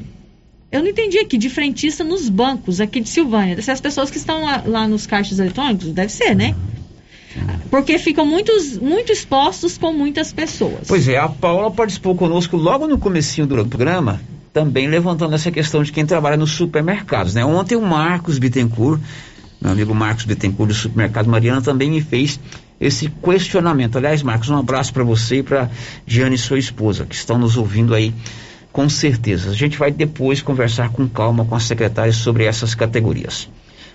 eu não entendi aqui, de frentista nos bancos aqui de Silvânia. Se as pessoas que estão lá, lá nos caixas eletrônicos, deve ser, né? Porque ficam muitos, muito expostos com muitas pessoas. Pois é, a Paula participou conosco logo no comecinho do programa, também levantando essa questão de quem trabalha nos supermercados, né? Ontem o Marcos Bittencourt, meu amigo Marcos Bittencourt do supermercado Mariana, também me fez esse questionamento. Aliás, Marcos, um abraço para você e para Diane, sua esposa, que estão nos ouvindo aí com certeza. A gente vai depois conversar com calma com a secretária sobre essas categorias.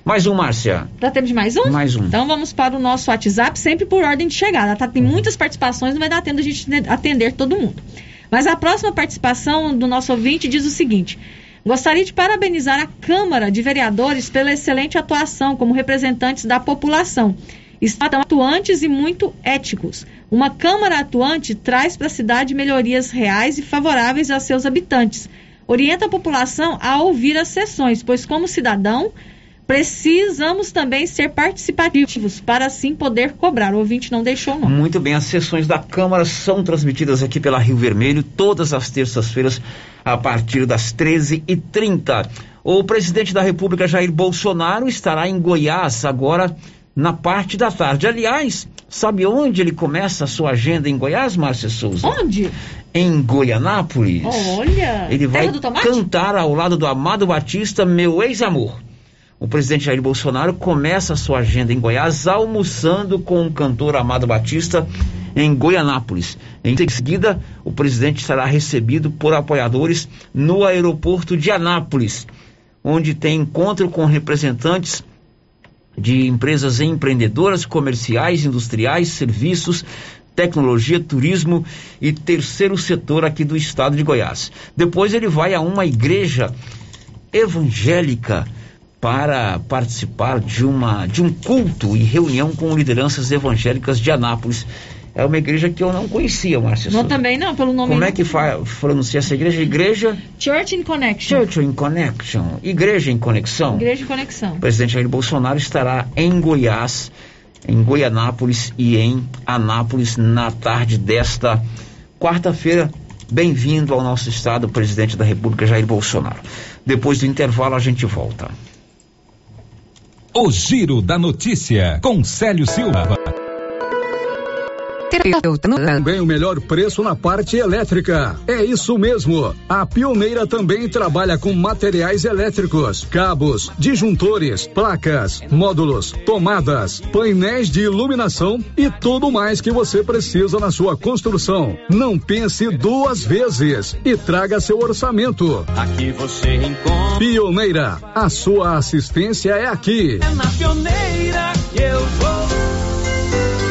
Mais um, Márcia. Já temos mais um? Mais um. Então vamos para o nosso WhatsApp, sempre por ordem de chegada. Tá? Tem muitas participações, não vai dar tempo a gente atender todo mundo. Mas a próxima participação do nosso ouvinte diz o seguinte: Gostaria de parabenizar a Câmara de Vereadores pela excelente atuação como representantes da população. Estão atuantes e muito éticos. Uma Câmara atuante traz para a cidade melhorias reais e favoráveis a seus habitantes. Orienta a população a ouvir as sessões, pois, como cidadão, Precisamos também ser participativos para assim poder cobrar. O ouvinte não deixou não. Muito bem, as sessões da Câmara são transmitidas aqui pela Rio Vermelho todas as terças-feiras a partir das 13h30. O presidente da República Jair Bolsonaro estará em Goiás agora na parte da tarde. Aliás, sabe onde ele começa a sua agenda em Goiás, Márcia Souza? Onde? Em Goianápolis. Olha! Ele vai cantar ao lado do Amado Batista, Meu Ex-Amor o presidente Jair Bolsonaro começa a sua agenda em Goiás almoçando com o cantor Amado Batista em Goianápolis. Em seguida, o presidente será recebido por apoiadores no aeroporto de Anápolis, onde tem encontro com representantes de empresas empreendedoras, comerciais, industriais, serviços, tecnologia, turismo e terceiro setor aqui do estado de Goiás. Depois ele vai a uma igreja evangélica para participar de, uma, de um culto e reunião com lideranças evangélicas de Anápolis. É uma igreja que eu não conhecia, Márcia. Não, também não, pelo nome. Como é que pronuncia essa igreja? Igreja. Church in Connection. Church in Connection. Igreja em Conexão. Igreja em Conexão. O presidente Jair Bolsonaro estará em Goiás, em Goianápolis e em Anápolis na tarde desta quarta-feira. Bem-vindo ao nosso estado, presidente da República Jair Bolsonaro. Depois do intervalo, a gente volta. O Giro da Notícia, com Célio Silva. Também o melhor preço na parte elétrica. É isso mesmo. A Pioneira também trabalha com materiais elétricos, cabos, disjuntores, placas, módulos, tomadas, painéis de iluminação e tudo mais que você precisa na sua construção. Não pense duas vezes e traga seu orçamento. Aqui você encontra. Pioneira, a sua assistência é aqui. É na Pioneira.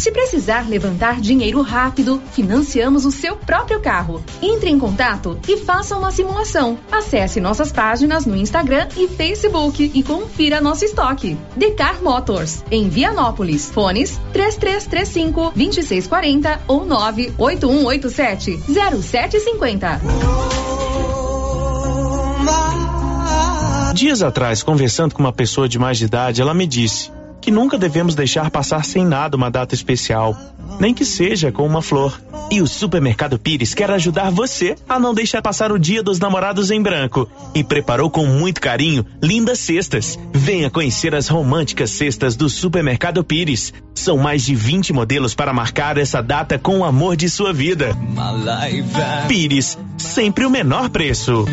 Se precisar levantar dinheiro rápido, financiamos o seu próprio carro. Entre em contato e faça uma simulação. Acesse nossas páginas no Instagram e Facebook e confira nosso estoque. Decar Motors, em Vianópolis. Fones 3335 2640 ou 98187 0750. Dias atrás, conversando com uma pessoa de mais de idade, ela me disse que nunca devemos deixar passar sem nada uma data especial, nem que seja com uma flor. E o Supermercado Pires quer ajudar você a não deixar passar o Dia dos Namorados em branco e preparou com muito carinho lindas cestas. Venha conhecer as românticas cestas do Supermercado Pires. São mais de 20 modelos para marcar essa data com o amor de sua vida. Pires, sempre o menor preço.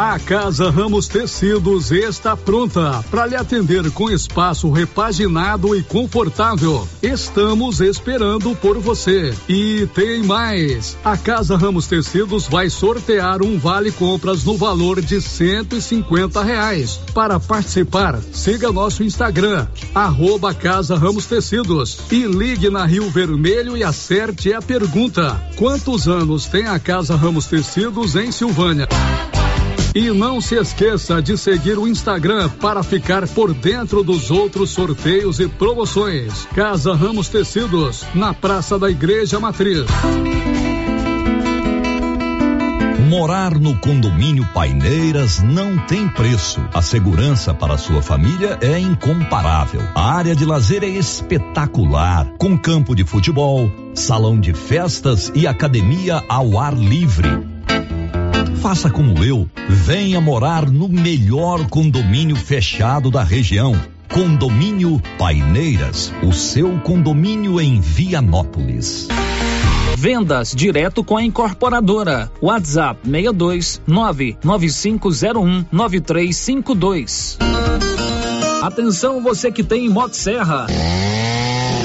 A Casa Ramos Tecidos está pronta para lhe atender com espaço repaginado e confortável. Estamos esperando por você. E tem mais. A Casa Ramos Tecidos vai sortear um vale compras no valor de 150 reais. Para participar, siga nosso Instagram, arroba Casa Ramos Tecidos e ligue na Rio Vermelho e acerte a pergunta. Quantos anos tem a Casa Ramos Tecidos em Silvânia? E não se esqueça de seguir o Instagram para ficar por dentro dos outros sorteios e promoções. Casa Ramos Tecidos, na Praça da Igreja Matriz. Morar no condomínio Paineiras não tem preço. A segurança para sua família é incomparável. A área de lazer é espetacular, com campo de futebol, salão de festas e academia ao ar livre. Faça como eu, venha morar no melhor condomínio fechado da região. Condomínio Paineiras, o seu condomínio em Vianópolis. Vendas direto com a incorporadora. WhatsApp 62 99501 9352. Atenção você que tem Motosserra.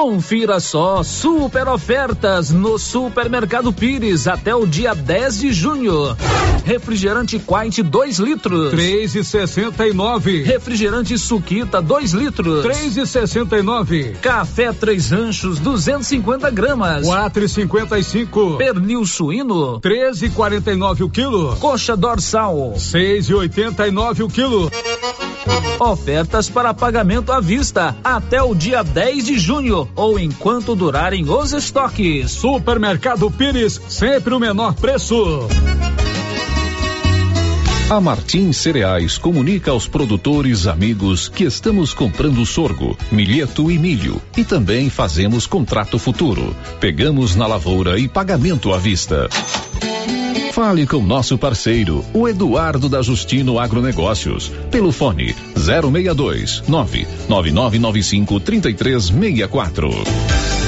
Confira só, super ofertas no Supermercado Pires até o dia 10 de junho. Refrigerante Quite 2 litros. 3,69. Refrigerante Suquita 2 litros. 3,69. Café Três Anchos 250 gramas. 4,55. Pernil suíno 13,49 o quilo. Coxa dorsal 6,89 o quilo. Ofertas para pagamento à vista até o dia 10 de junho ou enquanto durarem os estoques. Supermercado Pires, sempre o menor preço. A Martins Cereais comunica aos produtores amigos que estamos comprando sorgo, milheto e milho e também fazemos contrato futuro. Pegamos na lavoura e pagamento à vista. Fale com nosso parceiro, o Eduardo da Justino Agronegócios, pelo fone 062 99995 3364.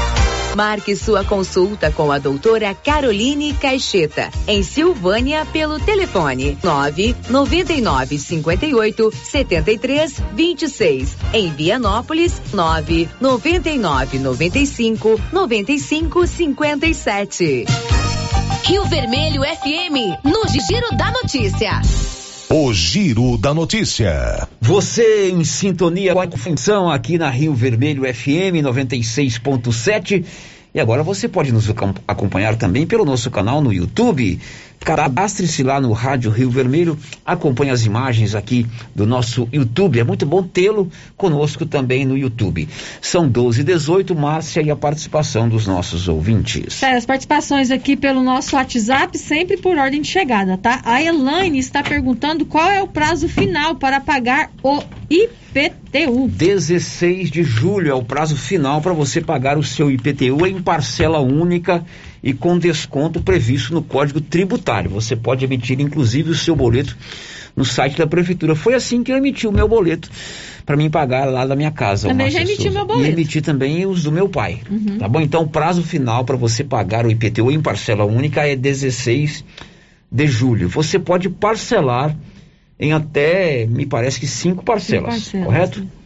Marque sua consulta com a doutora Caroline Caixeta, em Silvânia, pelo telefone 9 99 58 73 26. Em Vianópolis, 9 99 95 95 57. Rio Vermelho FM, no Giro da Notícia. O Giro da Notícia. Você em sintonia com a função aqui na Rio Vermelho FM 96.7. E agora você pode nos acompanhar também pelo nosso canal no YouTube. Cadastre-se lá no Rádio Rio Vermelho, acompanhe as imagens aqui do nosso YouTube. É muito bom tê-lo conosco também no YouTube. São 12 e 18, Márcia, e a participação dos nossos ouvintes. É, as participações aqui pelo nosso WhatsApp, sempre por ordem de chegada, tá? A Elaine está perguntando qual é o prazo final para pagar o IPTU. 16 de julho é o prazo final para você pagar o seu IPTU em parcela única e com desconto previsto no Código Tributário. Você pode emitir, inclusive, o seu boleto no site da Prefeitura. Foi assim que eu emiti o meu boleto para mim pagar lá da minha casa. Também já emiti meu boleto. E emiti também os do meu pai. Uhum. Tá bom? Então, o prazo final para você pagar o IPTU em parcela única é 16 de julho. Você pode parcelar em até, me parece que cinco parcelas, cinco parcelas. correto?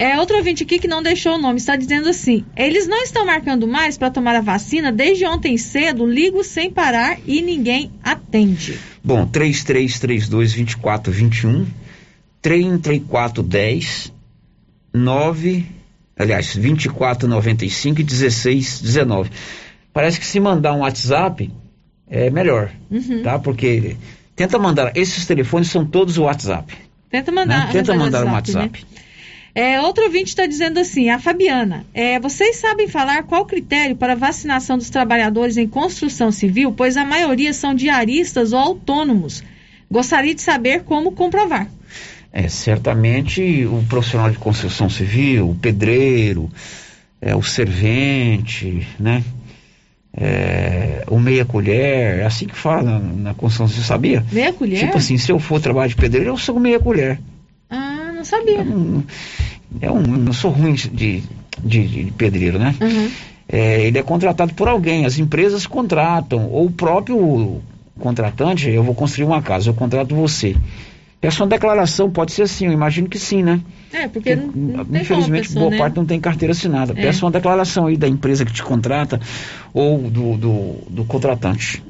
É, outro ouvinte aqui que não deixou o nome está dizendo assim: eles não estão marcando mais para tomar a vacina desde ontem cedo, ligo sem parar e ninguém atende. Bom, 3332 2421 3410 9 aliás, 2495 e 1619. Parece que se mandar um WhatsApp é melhor, uhum. tá? Porque tenta mandar, esses telefones são todos o WhatsApp. Tenta mandar, né? Tenta mandar um WhatsApp. Né? É, outro ouvinte está dizendo assim, a Fabiana, é, vocês sabem falar qual critério para vacinação dos trabalhadores em construção civil, pois a maioria são diaristas ou autônomos. Gostaria de saber como comprovar. É, certamente o profissional de construção civil, o pedreiro, é, o servente, né? É, o meia colher, é assim que fala na, na construção civil, sabia? Meia colher? Tipo assim, se eu for trabalhar de pedreiro, eu sou meia colher não sabia. É um, não sou ruim de, de, de pedreiro, né? Uhum. É, ele é contratado por alguém, as empresas contratam, ou o próprio contratante, eu vou construir uma casa, eu contrato você. Peça uma declaração, pode ser assim, eu imagino que sim, né? É, porque, porque não, não infelizmente pessoa, boa né? parte não tem carteira assinada. É. Peça uma declaração aí da empresa que te contrata ou do, do, do contratante.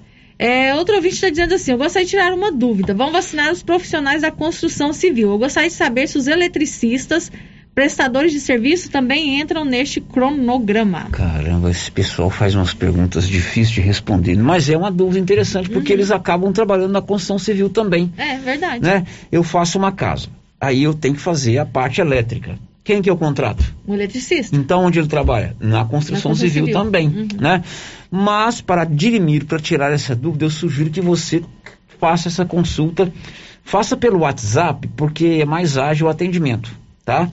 É, outro ouvinte está dizendo assim: eu gostaria de tirar uma dúvida. Vão vacinar os profissionais da construção civil. Eu gostaria de saber se os eletricistas, prestadores de serviço também entram neste cronograma. Caramba, esse pessoal faz umas perguntas difíceis de responder, mas é uma dúvida interessante porque uhum. eles acabam trabalhando na construção civil também. É verdade. Né? Eu faço uma casa, aí eu tenho que fazer a parte elétrica. Quem que eu contrato? O eletricista. Então, onde ele trabalha? Na construção, Na construção civil, civil, também, uhum. né? Mas, para dirimir, para tirar essa dúvida, eu sugiro que você faça essa consulta, faça pelo WhatsApp, porque é mais ágil o atendimento, tá?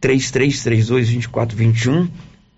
3332-2421,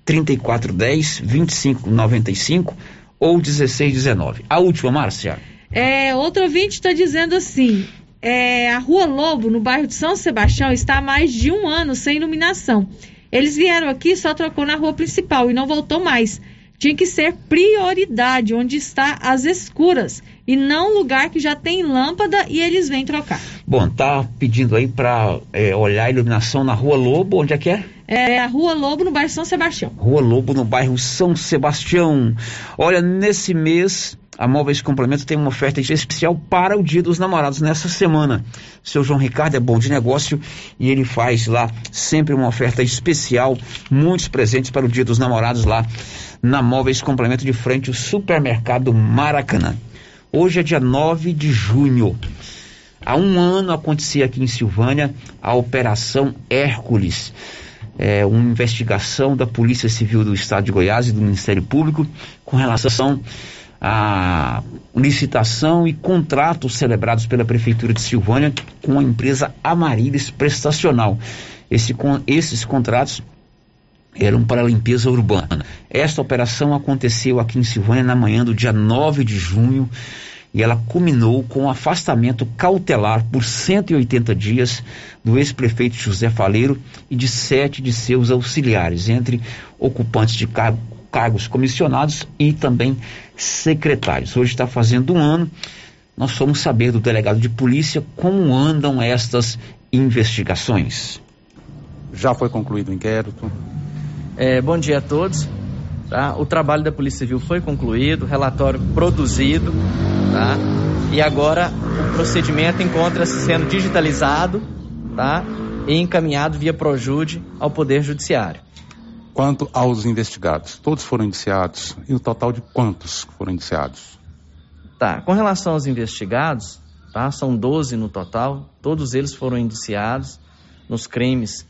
3410, 2595 ou 1619. A última, Márcia. É, outro ouvinte está dizendo assim: é, a Rua Lobo, no bairro de São Sebastião, está há mais de um ano sem iluminação. Eles vieram aqui, só trocou na rua principal e não voltou mais. Tinha que ser prioridade, onde está as escuras, e não lugar que já tem lâmpada e eles vêm trocar. Bom, tá pedindo aí para é, olhar a iluminação na Rua Lobo, onde é que é? É a Rua Lobo, no bairro São Sebastião. Rua Lobo, no bairro São Sebastião. Olha, nesse mês a Móveis Complemento tem uma oferta especial para o Dia dos Namorados nessa semana. Seu João Ricardo é bom de negócio e ele faz lá sempre uma oferta especial, muitos presentes para o Dia dos Namorados lá na Móveis Complemento de frente ao supermercado Maracanã. Hoje é dia 9 de junho. Há um ano acontecia aqui em Silvânia a Operação Hércules. É, uma investigação da Polícia Civil do Estado de Goiás e do Ministério Público com relação a licitação e contratos celebrados pela Prefeitura de Silvânia com a empresa Amarilis Prestacional. Esse, com, esses contratos eram para limpeza urbana. Esta operação aconteceu aqui em Silvânia na manhã do dia 9 de junho e ela culminou com o afastamento cautelar por 180 dias do ex-prefeito José Faleiro e de sete de seus auxiliares, entre ocupantes de cargo, cargos comissionados e também secretários. Hoje está fazendo um ano. Nós fomos saber do delegado de polícia como andam estas investigações. Já foi concluído o inquérito, é, bom dia a todos. Tá? O trabalho da Polícia Civil foi concluído, relatório produzido, tá? e agora o procedimento encontra-se sendo digitalizado tá? e encaminhado via Projude ao Poder Judiciário. Quanto aos investigados, todos foram indiciados e o total de quantos foram indiciados? Tá, com relação aos investigados, tá? são 12 no total, todos eles foram indiciados nos crimes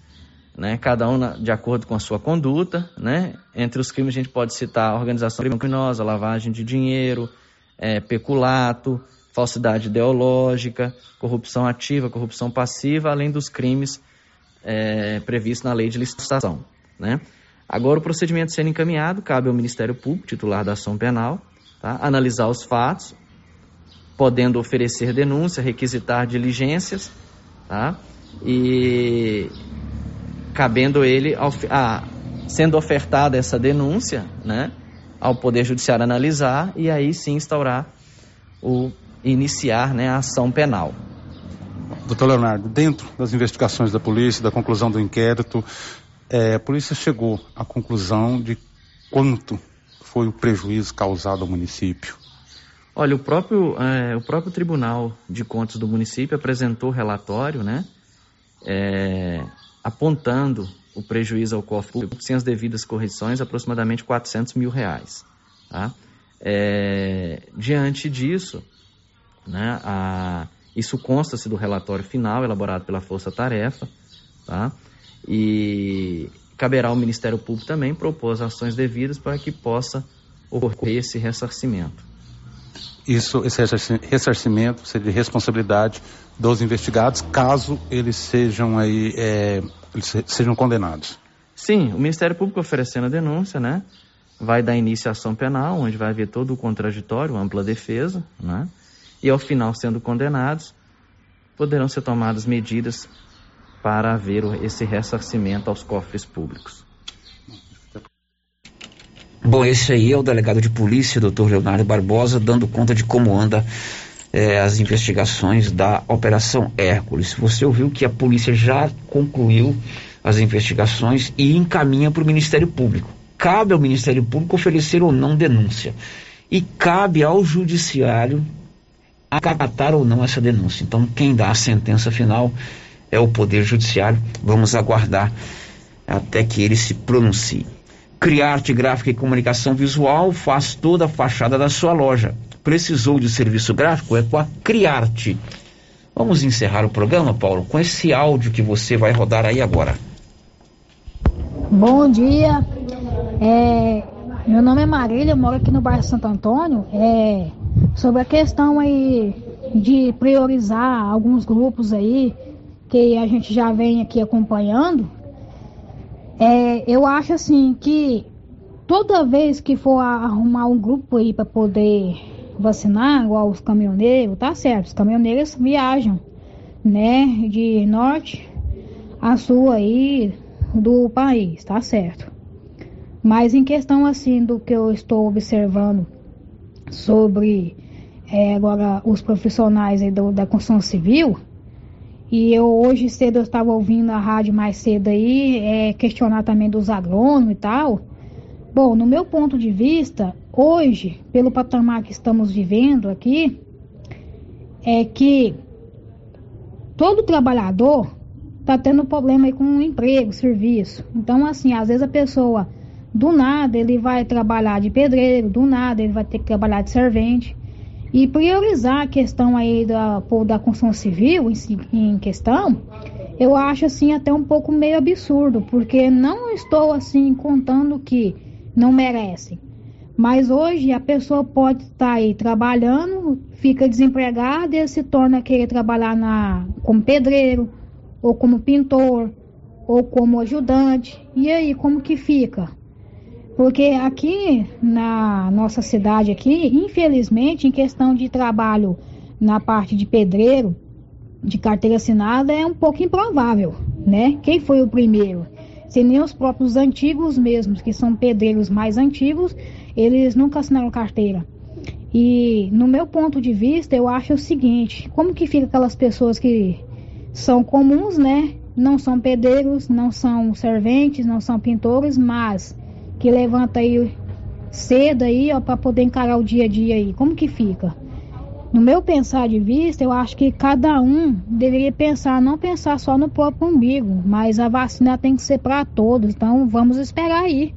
né, cada um na, de acordo com a sua conduta, né? Entre os crimes a gente pode citar organização criminosa, lavagem de dinheiro, é, peculato, falsidade ideológica, corrupção ativa, corrupção passiva, além dos crimes é, previstos na lei de licitação, né? Agora o procedimento sendo encaminhado, cabe ao Ministério Público, titular da ação penal, tá? analisar os fatos, podendo oferecer denúncia, requisitar diligências, tá? E cabendo ele, a, sendo ofertada essa denúncia, né, ao Poder Judiciário analisar e aí sim instaurar o iniciar né, a ação penal. Doutor Leonardo, dentro das investigações da polícia, da conclusão do inquérito, é, a polícia chegou à conclusão de quanto foi o prejuízo causado ao município? Olha, o próprio, é, o próprio Tribunal de Contas do município apresentou relatório, né? É, apontando o prejuízo ao cofre público sem as devidas correções, aproximadamente 400 mil reais. Tá? É, diante disso, né, a, isso consta-se do relatório final elaborado pela Força Tarefa, tá? e caberá ao Ministério Público também propor as ações devidas para que possa ocorrer esse ressarcimento. Isso, esse ressarcimento seria de responsabilidade dos investigados, caso eles sejam aí é, eles sejam condenados. Sim, o Ministério Público oferecendo a denúncia, né? Vai dar início à ação penal, onde vai haver todo o contraditório, ampla defesa, né? E ao final, sendo condenados, poderão ser tomadas medidas para haver esse ressarcimento aos cofres públicos. Bom, esse aí é o delegado de polícia, doutor Leonardo Barbosa, dando conta de como anda é, as investigações da Operação Hércules. Você ouviu que a polícia já concluiu as investigações e encaminha para o Ministério Público. Cabe ao Ministério Público oferecer ou não denúncia. E cabe ao Judiciário acatar ou não essa denúncia. Então, quem dá a sentença final é o Poder Judiciário. Vamos aguardar até que ele se pronuncie. Criarte Gráfica e Comunicação Visual faz toda a fachada da sua loja precisou de serviço gráfico é com a Criarte. Vamos encerrar o programa, Paulo, com esse áudio que você vai rodar aí agora. Bom dia. É, meu nome é Marília, eu moro aqui no bairro Santo Antônio. É, sobre a questão aí de priorizar alguns grupos aí que a gente já vem aqui acompanhando, é, eu acho assim que toda vez que for arrumar um grupo aí para poder vacinar, igual os caminhoneiros, tá certo, os caminhoneiros viajam, né, de norte a sul aí do país, tá certo. Mas em questão assim do que eu estou observando sobre é, agora os profissionais aí do, da construção civil, e eu hoje cedo eu estava ouvindo a rádio mais cedo aí, é, questionar também dos agrônomos e tal. Bom, no meu ponto de vista, hoje, pelo patamar que estamos vivendo aqui, é que todo trabalhador está tendo problema aí com o emprego, serviço. Então, assim, às vezes a pessoa, do nada, ele vai trabalhar de pedreiro, do nada, ele vai ter que trabalhar de servente. E priorizar a questão aí da, da construção civil em, em questão, eu acho assim até um pouco meio absurdo, porque não estou assim contando que não merecem. Mas hoje a pessoa pode estar aí trabalhando, fica desempregada e se torna querer trabalhar na, como pedreiro, ou como pintor, ou como ajudante. E aí, como que fica? Porque aqui na nossa cidade aqui, infelizmente, em questão de trabalho na parte de pedreiro, de carteira assinada, é um pouco improvável, né? Quem foi o primeiro? Se nem os próprios antigos mesmos, que são pedreiros mais antigos, eles nunca assinaram carteira. E no meu ponto de vista, eu acho o seguinte, como que fica aquelas pessoas que são comuns, né? Não são pedreiros, não são serventes, não são pintores, mas que levanta aí cedo aí, ó, para poder encarar o dia a dia aí. Como que fica? No meu pensar de vista, eu acho que cada um deveria pensar, não pensar só no próprio umbigo, mas a vacina tem que ser para todos. Então vamos esperar aí.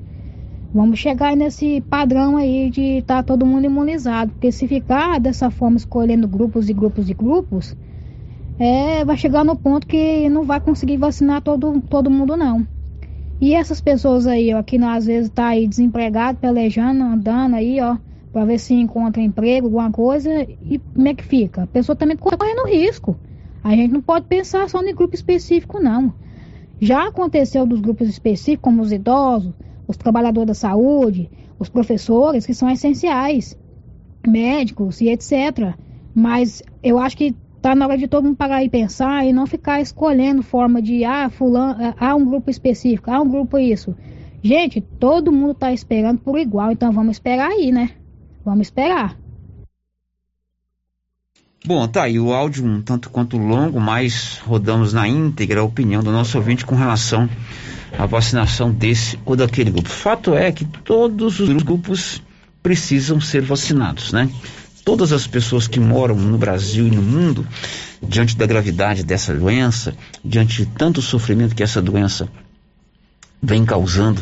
Vamos chegar nesse padrão aí de estar tá todo mundo imunizado. Porque se ficar dessa forma escolhendo grupos e grupos e grupos, é, vai chegar no ponto que não vai conseguir vacinar todo, todo mundo não. E essas pessoas aí, ó, que às vezes tá aí desempregado, pelejando, andando aí, ó, para ver se encontra emprego, alguma coisa, e como é que fica? A pessoa também correndo risco. A gente não pode pensar só em grupo específico, não. Já aconteceu dos grupos específicos, como os idosos, os trabalhadores da saúde, os professores, que são essenciais, médicos e etc. Mas eu acho que tá na hora de todo mundo parar e pensar e não ficar escolhendo forma de, ah, fulano, há um grupo específico, há um grupo isso. Gente, todo mundo tá esperando por igual, então vamos esperar aí, né? Vamos esperar. Bom, tá aí o áudio um tanto quanto longo, mas rodamos na íntegra a opinião do nosso ouvinte com relação à vacinação desse ou daquele grupo. Fato é que todos os grupos precisam ser vacinados, né? Todas as pessoas que moram no Brasil e no mundo, diante da gravidade dessa doença, diante de tanto sofrimento que essa doença vem causando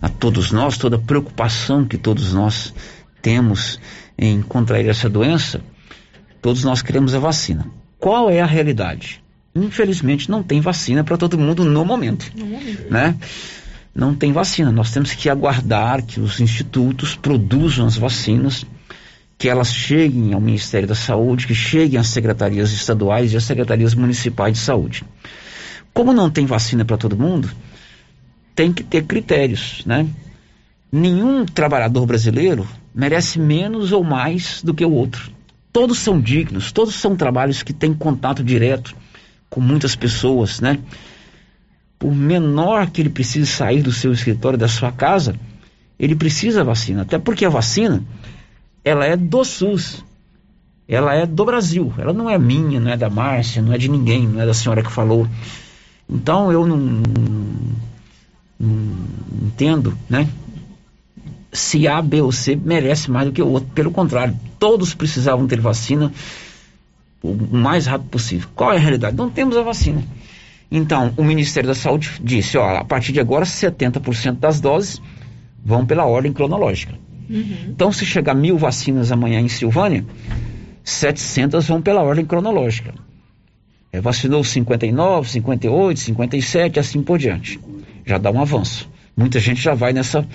a todos nós, toda a preocupação que todos nós temos em contrair essa doença, todos nós queremos a vacina. Qual é a realidade? Infelizmente não tem vacina para todo mundo no momento, no momento, né? Não tem vacina. Nós temos que aguardar que os institutos produzam as vacinas, que elas cheguem ao Ministério da Saúde, que cheguem às secretarias estaduais e às secretarias municipais de saúde. Como não tem vacina para todo mundo, tem que ter critérios, né? Nenhum trabalhador brasileiro merece menos ou mais do que o outro. Todos são dignos, todos são trabalhos que têm contato direto com muitas pessoas, né? Por menor que ele precise sair do seu escritório, da sua casa, ele precisa vacina. Até porque a vacina, ela é do SUS. Ela é do Brasil. Ela não é minha, não é da Márcia, não é de ninguém, não é da senhora que falou. Então eu não, não, entendo, né? se A, B ou C merece mais do que o outro. Pelo contrário, todos precisavam ter vacina o mais rápido possível. Qual é a realidade? Não temos a vacina. Então, o Ministério da Saúde disse, ó, a partir de agora 70% das doses vão pela ordem cronológica. Uhum. Então, se chegar mil vacinas amanhã em Silvânia, 700 vão pela ordem cronológica. É, vacinou 59, 58, 57, assim por diante. Já dá um avanço. Muita gente já vai nessa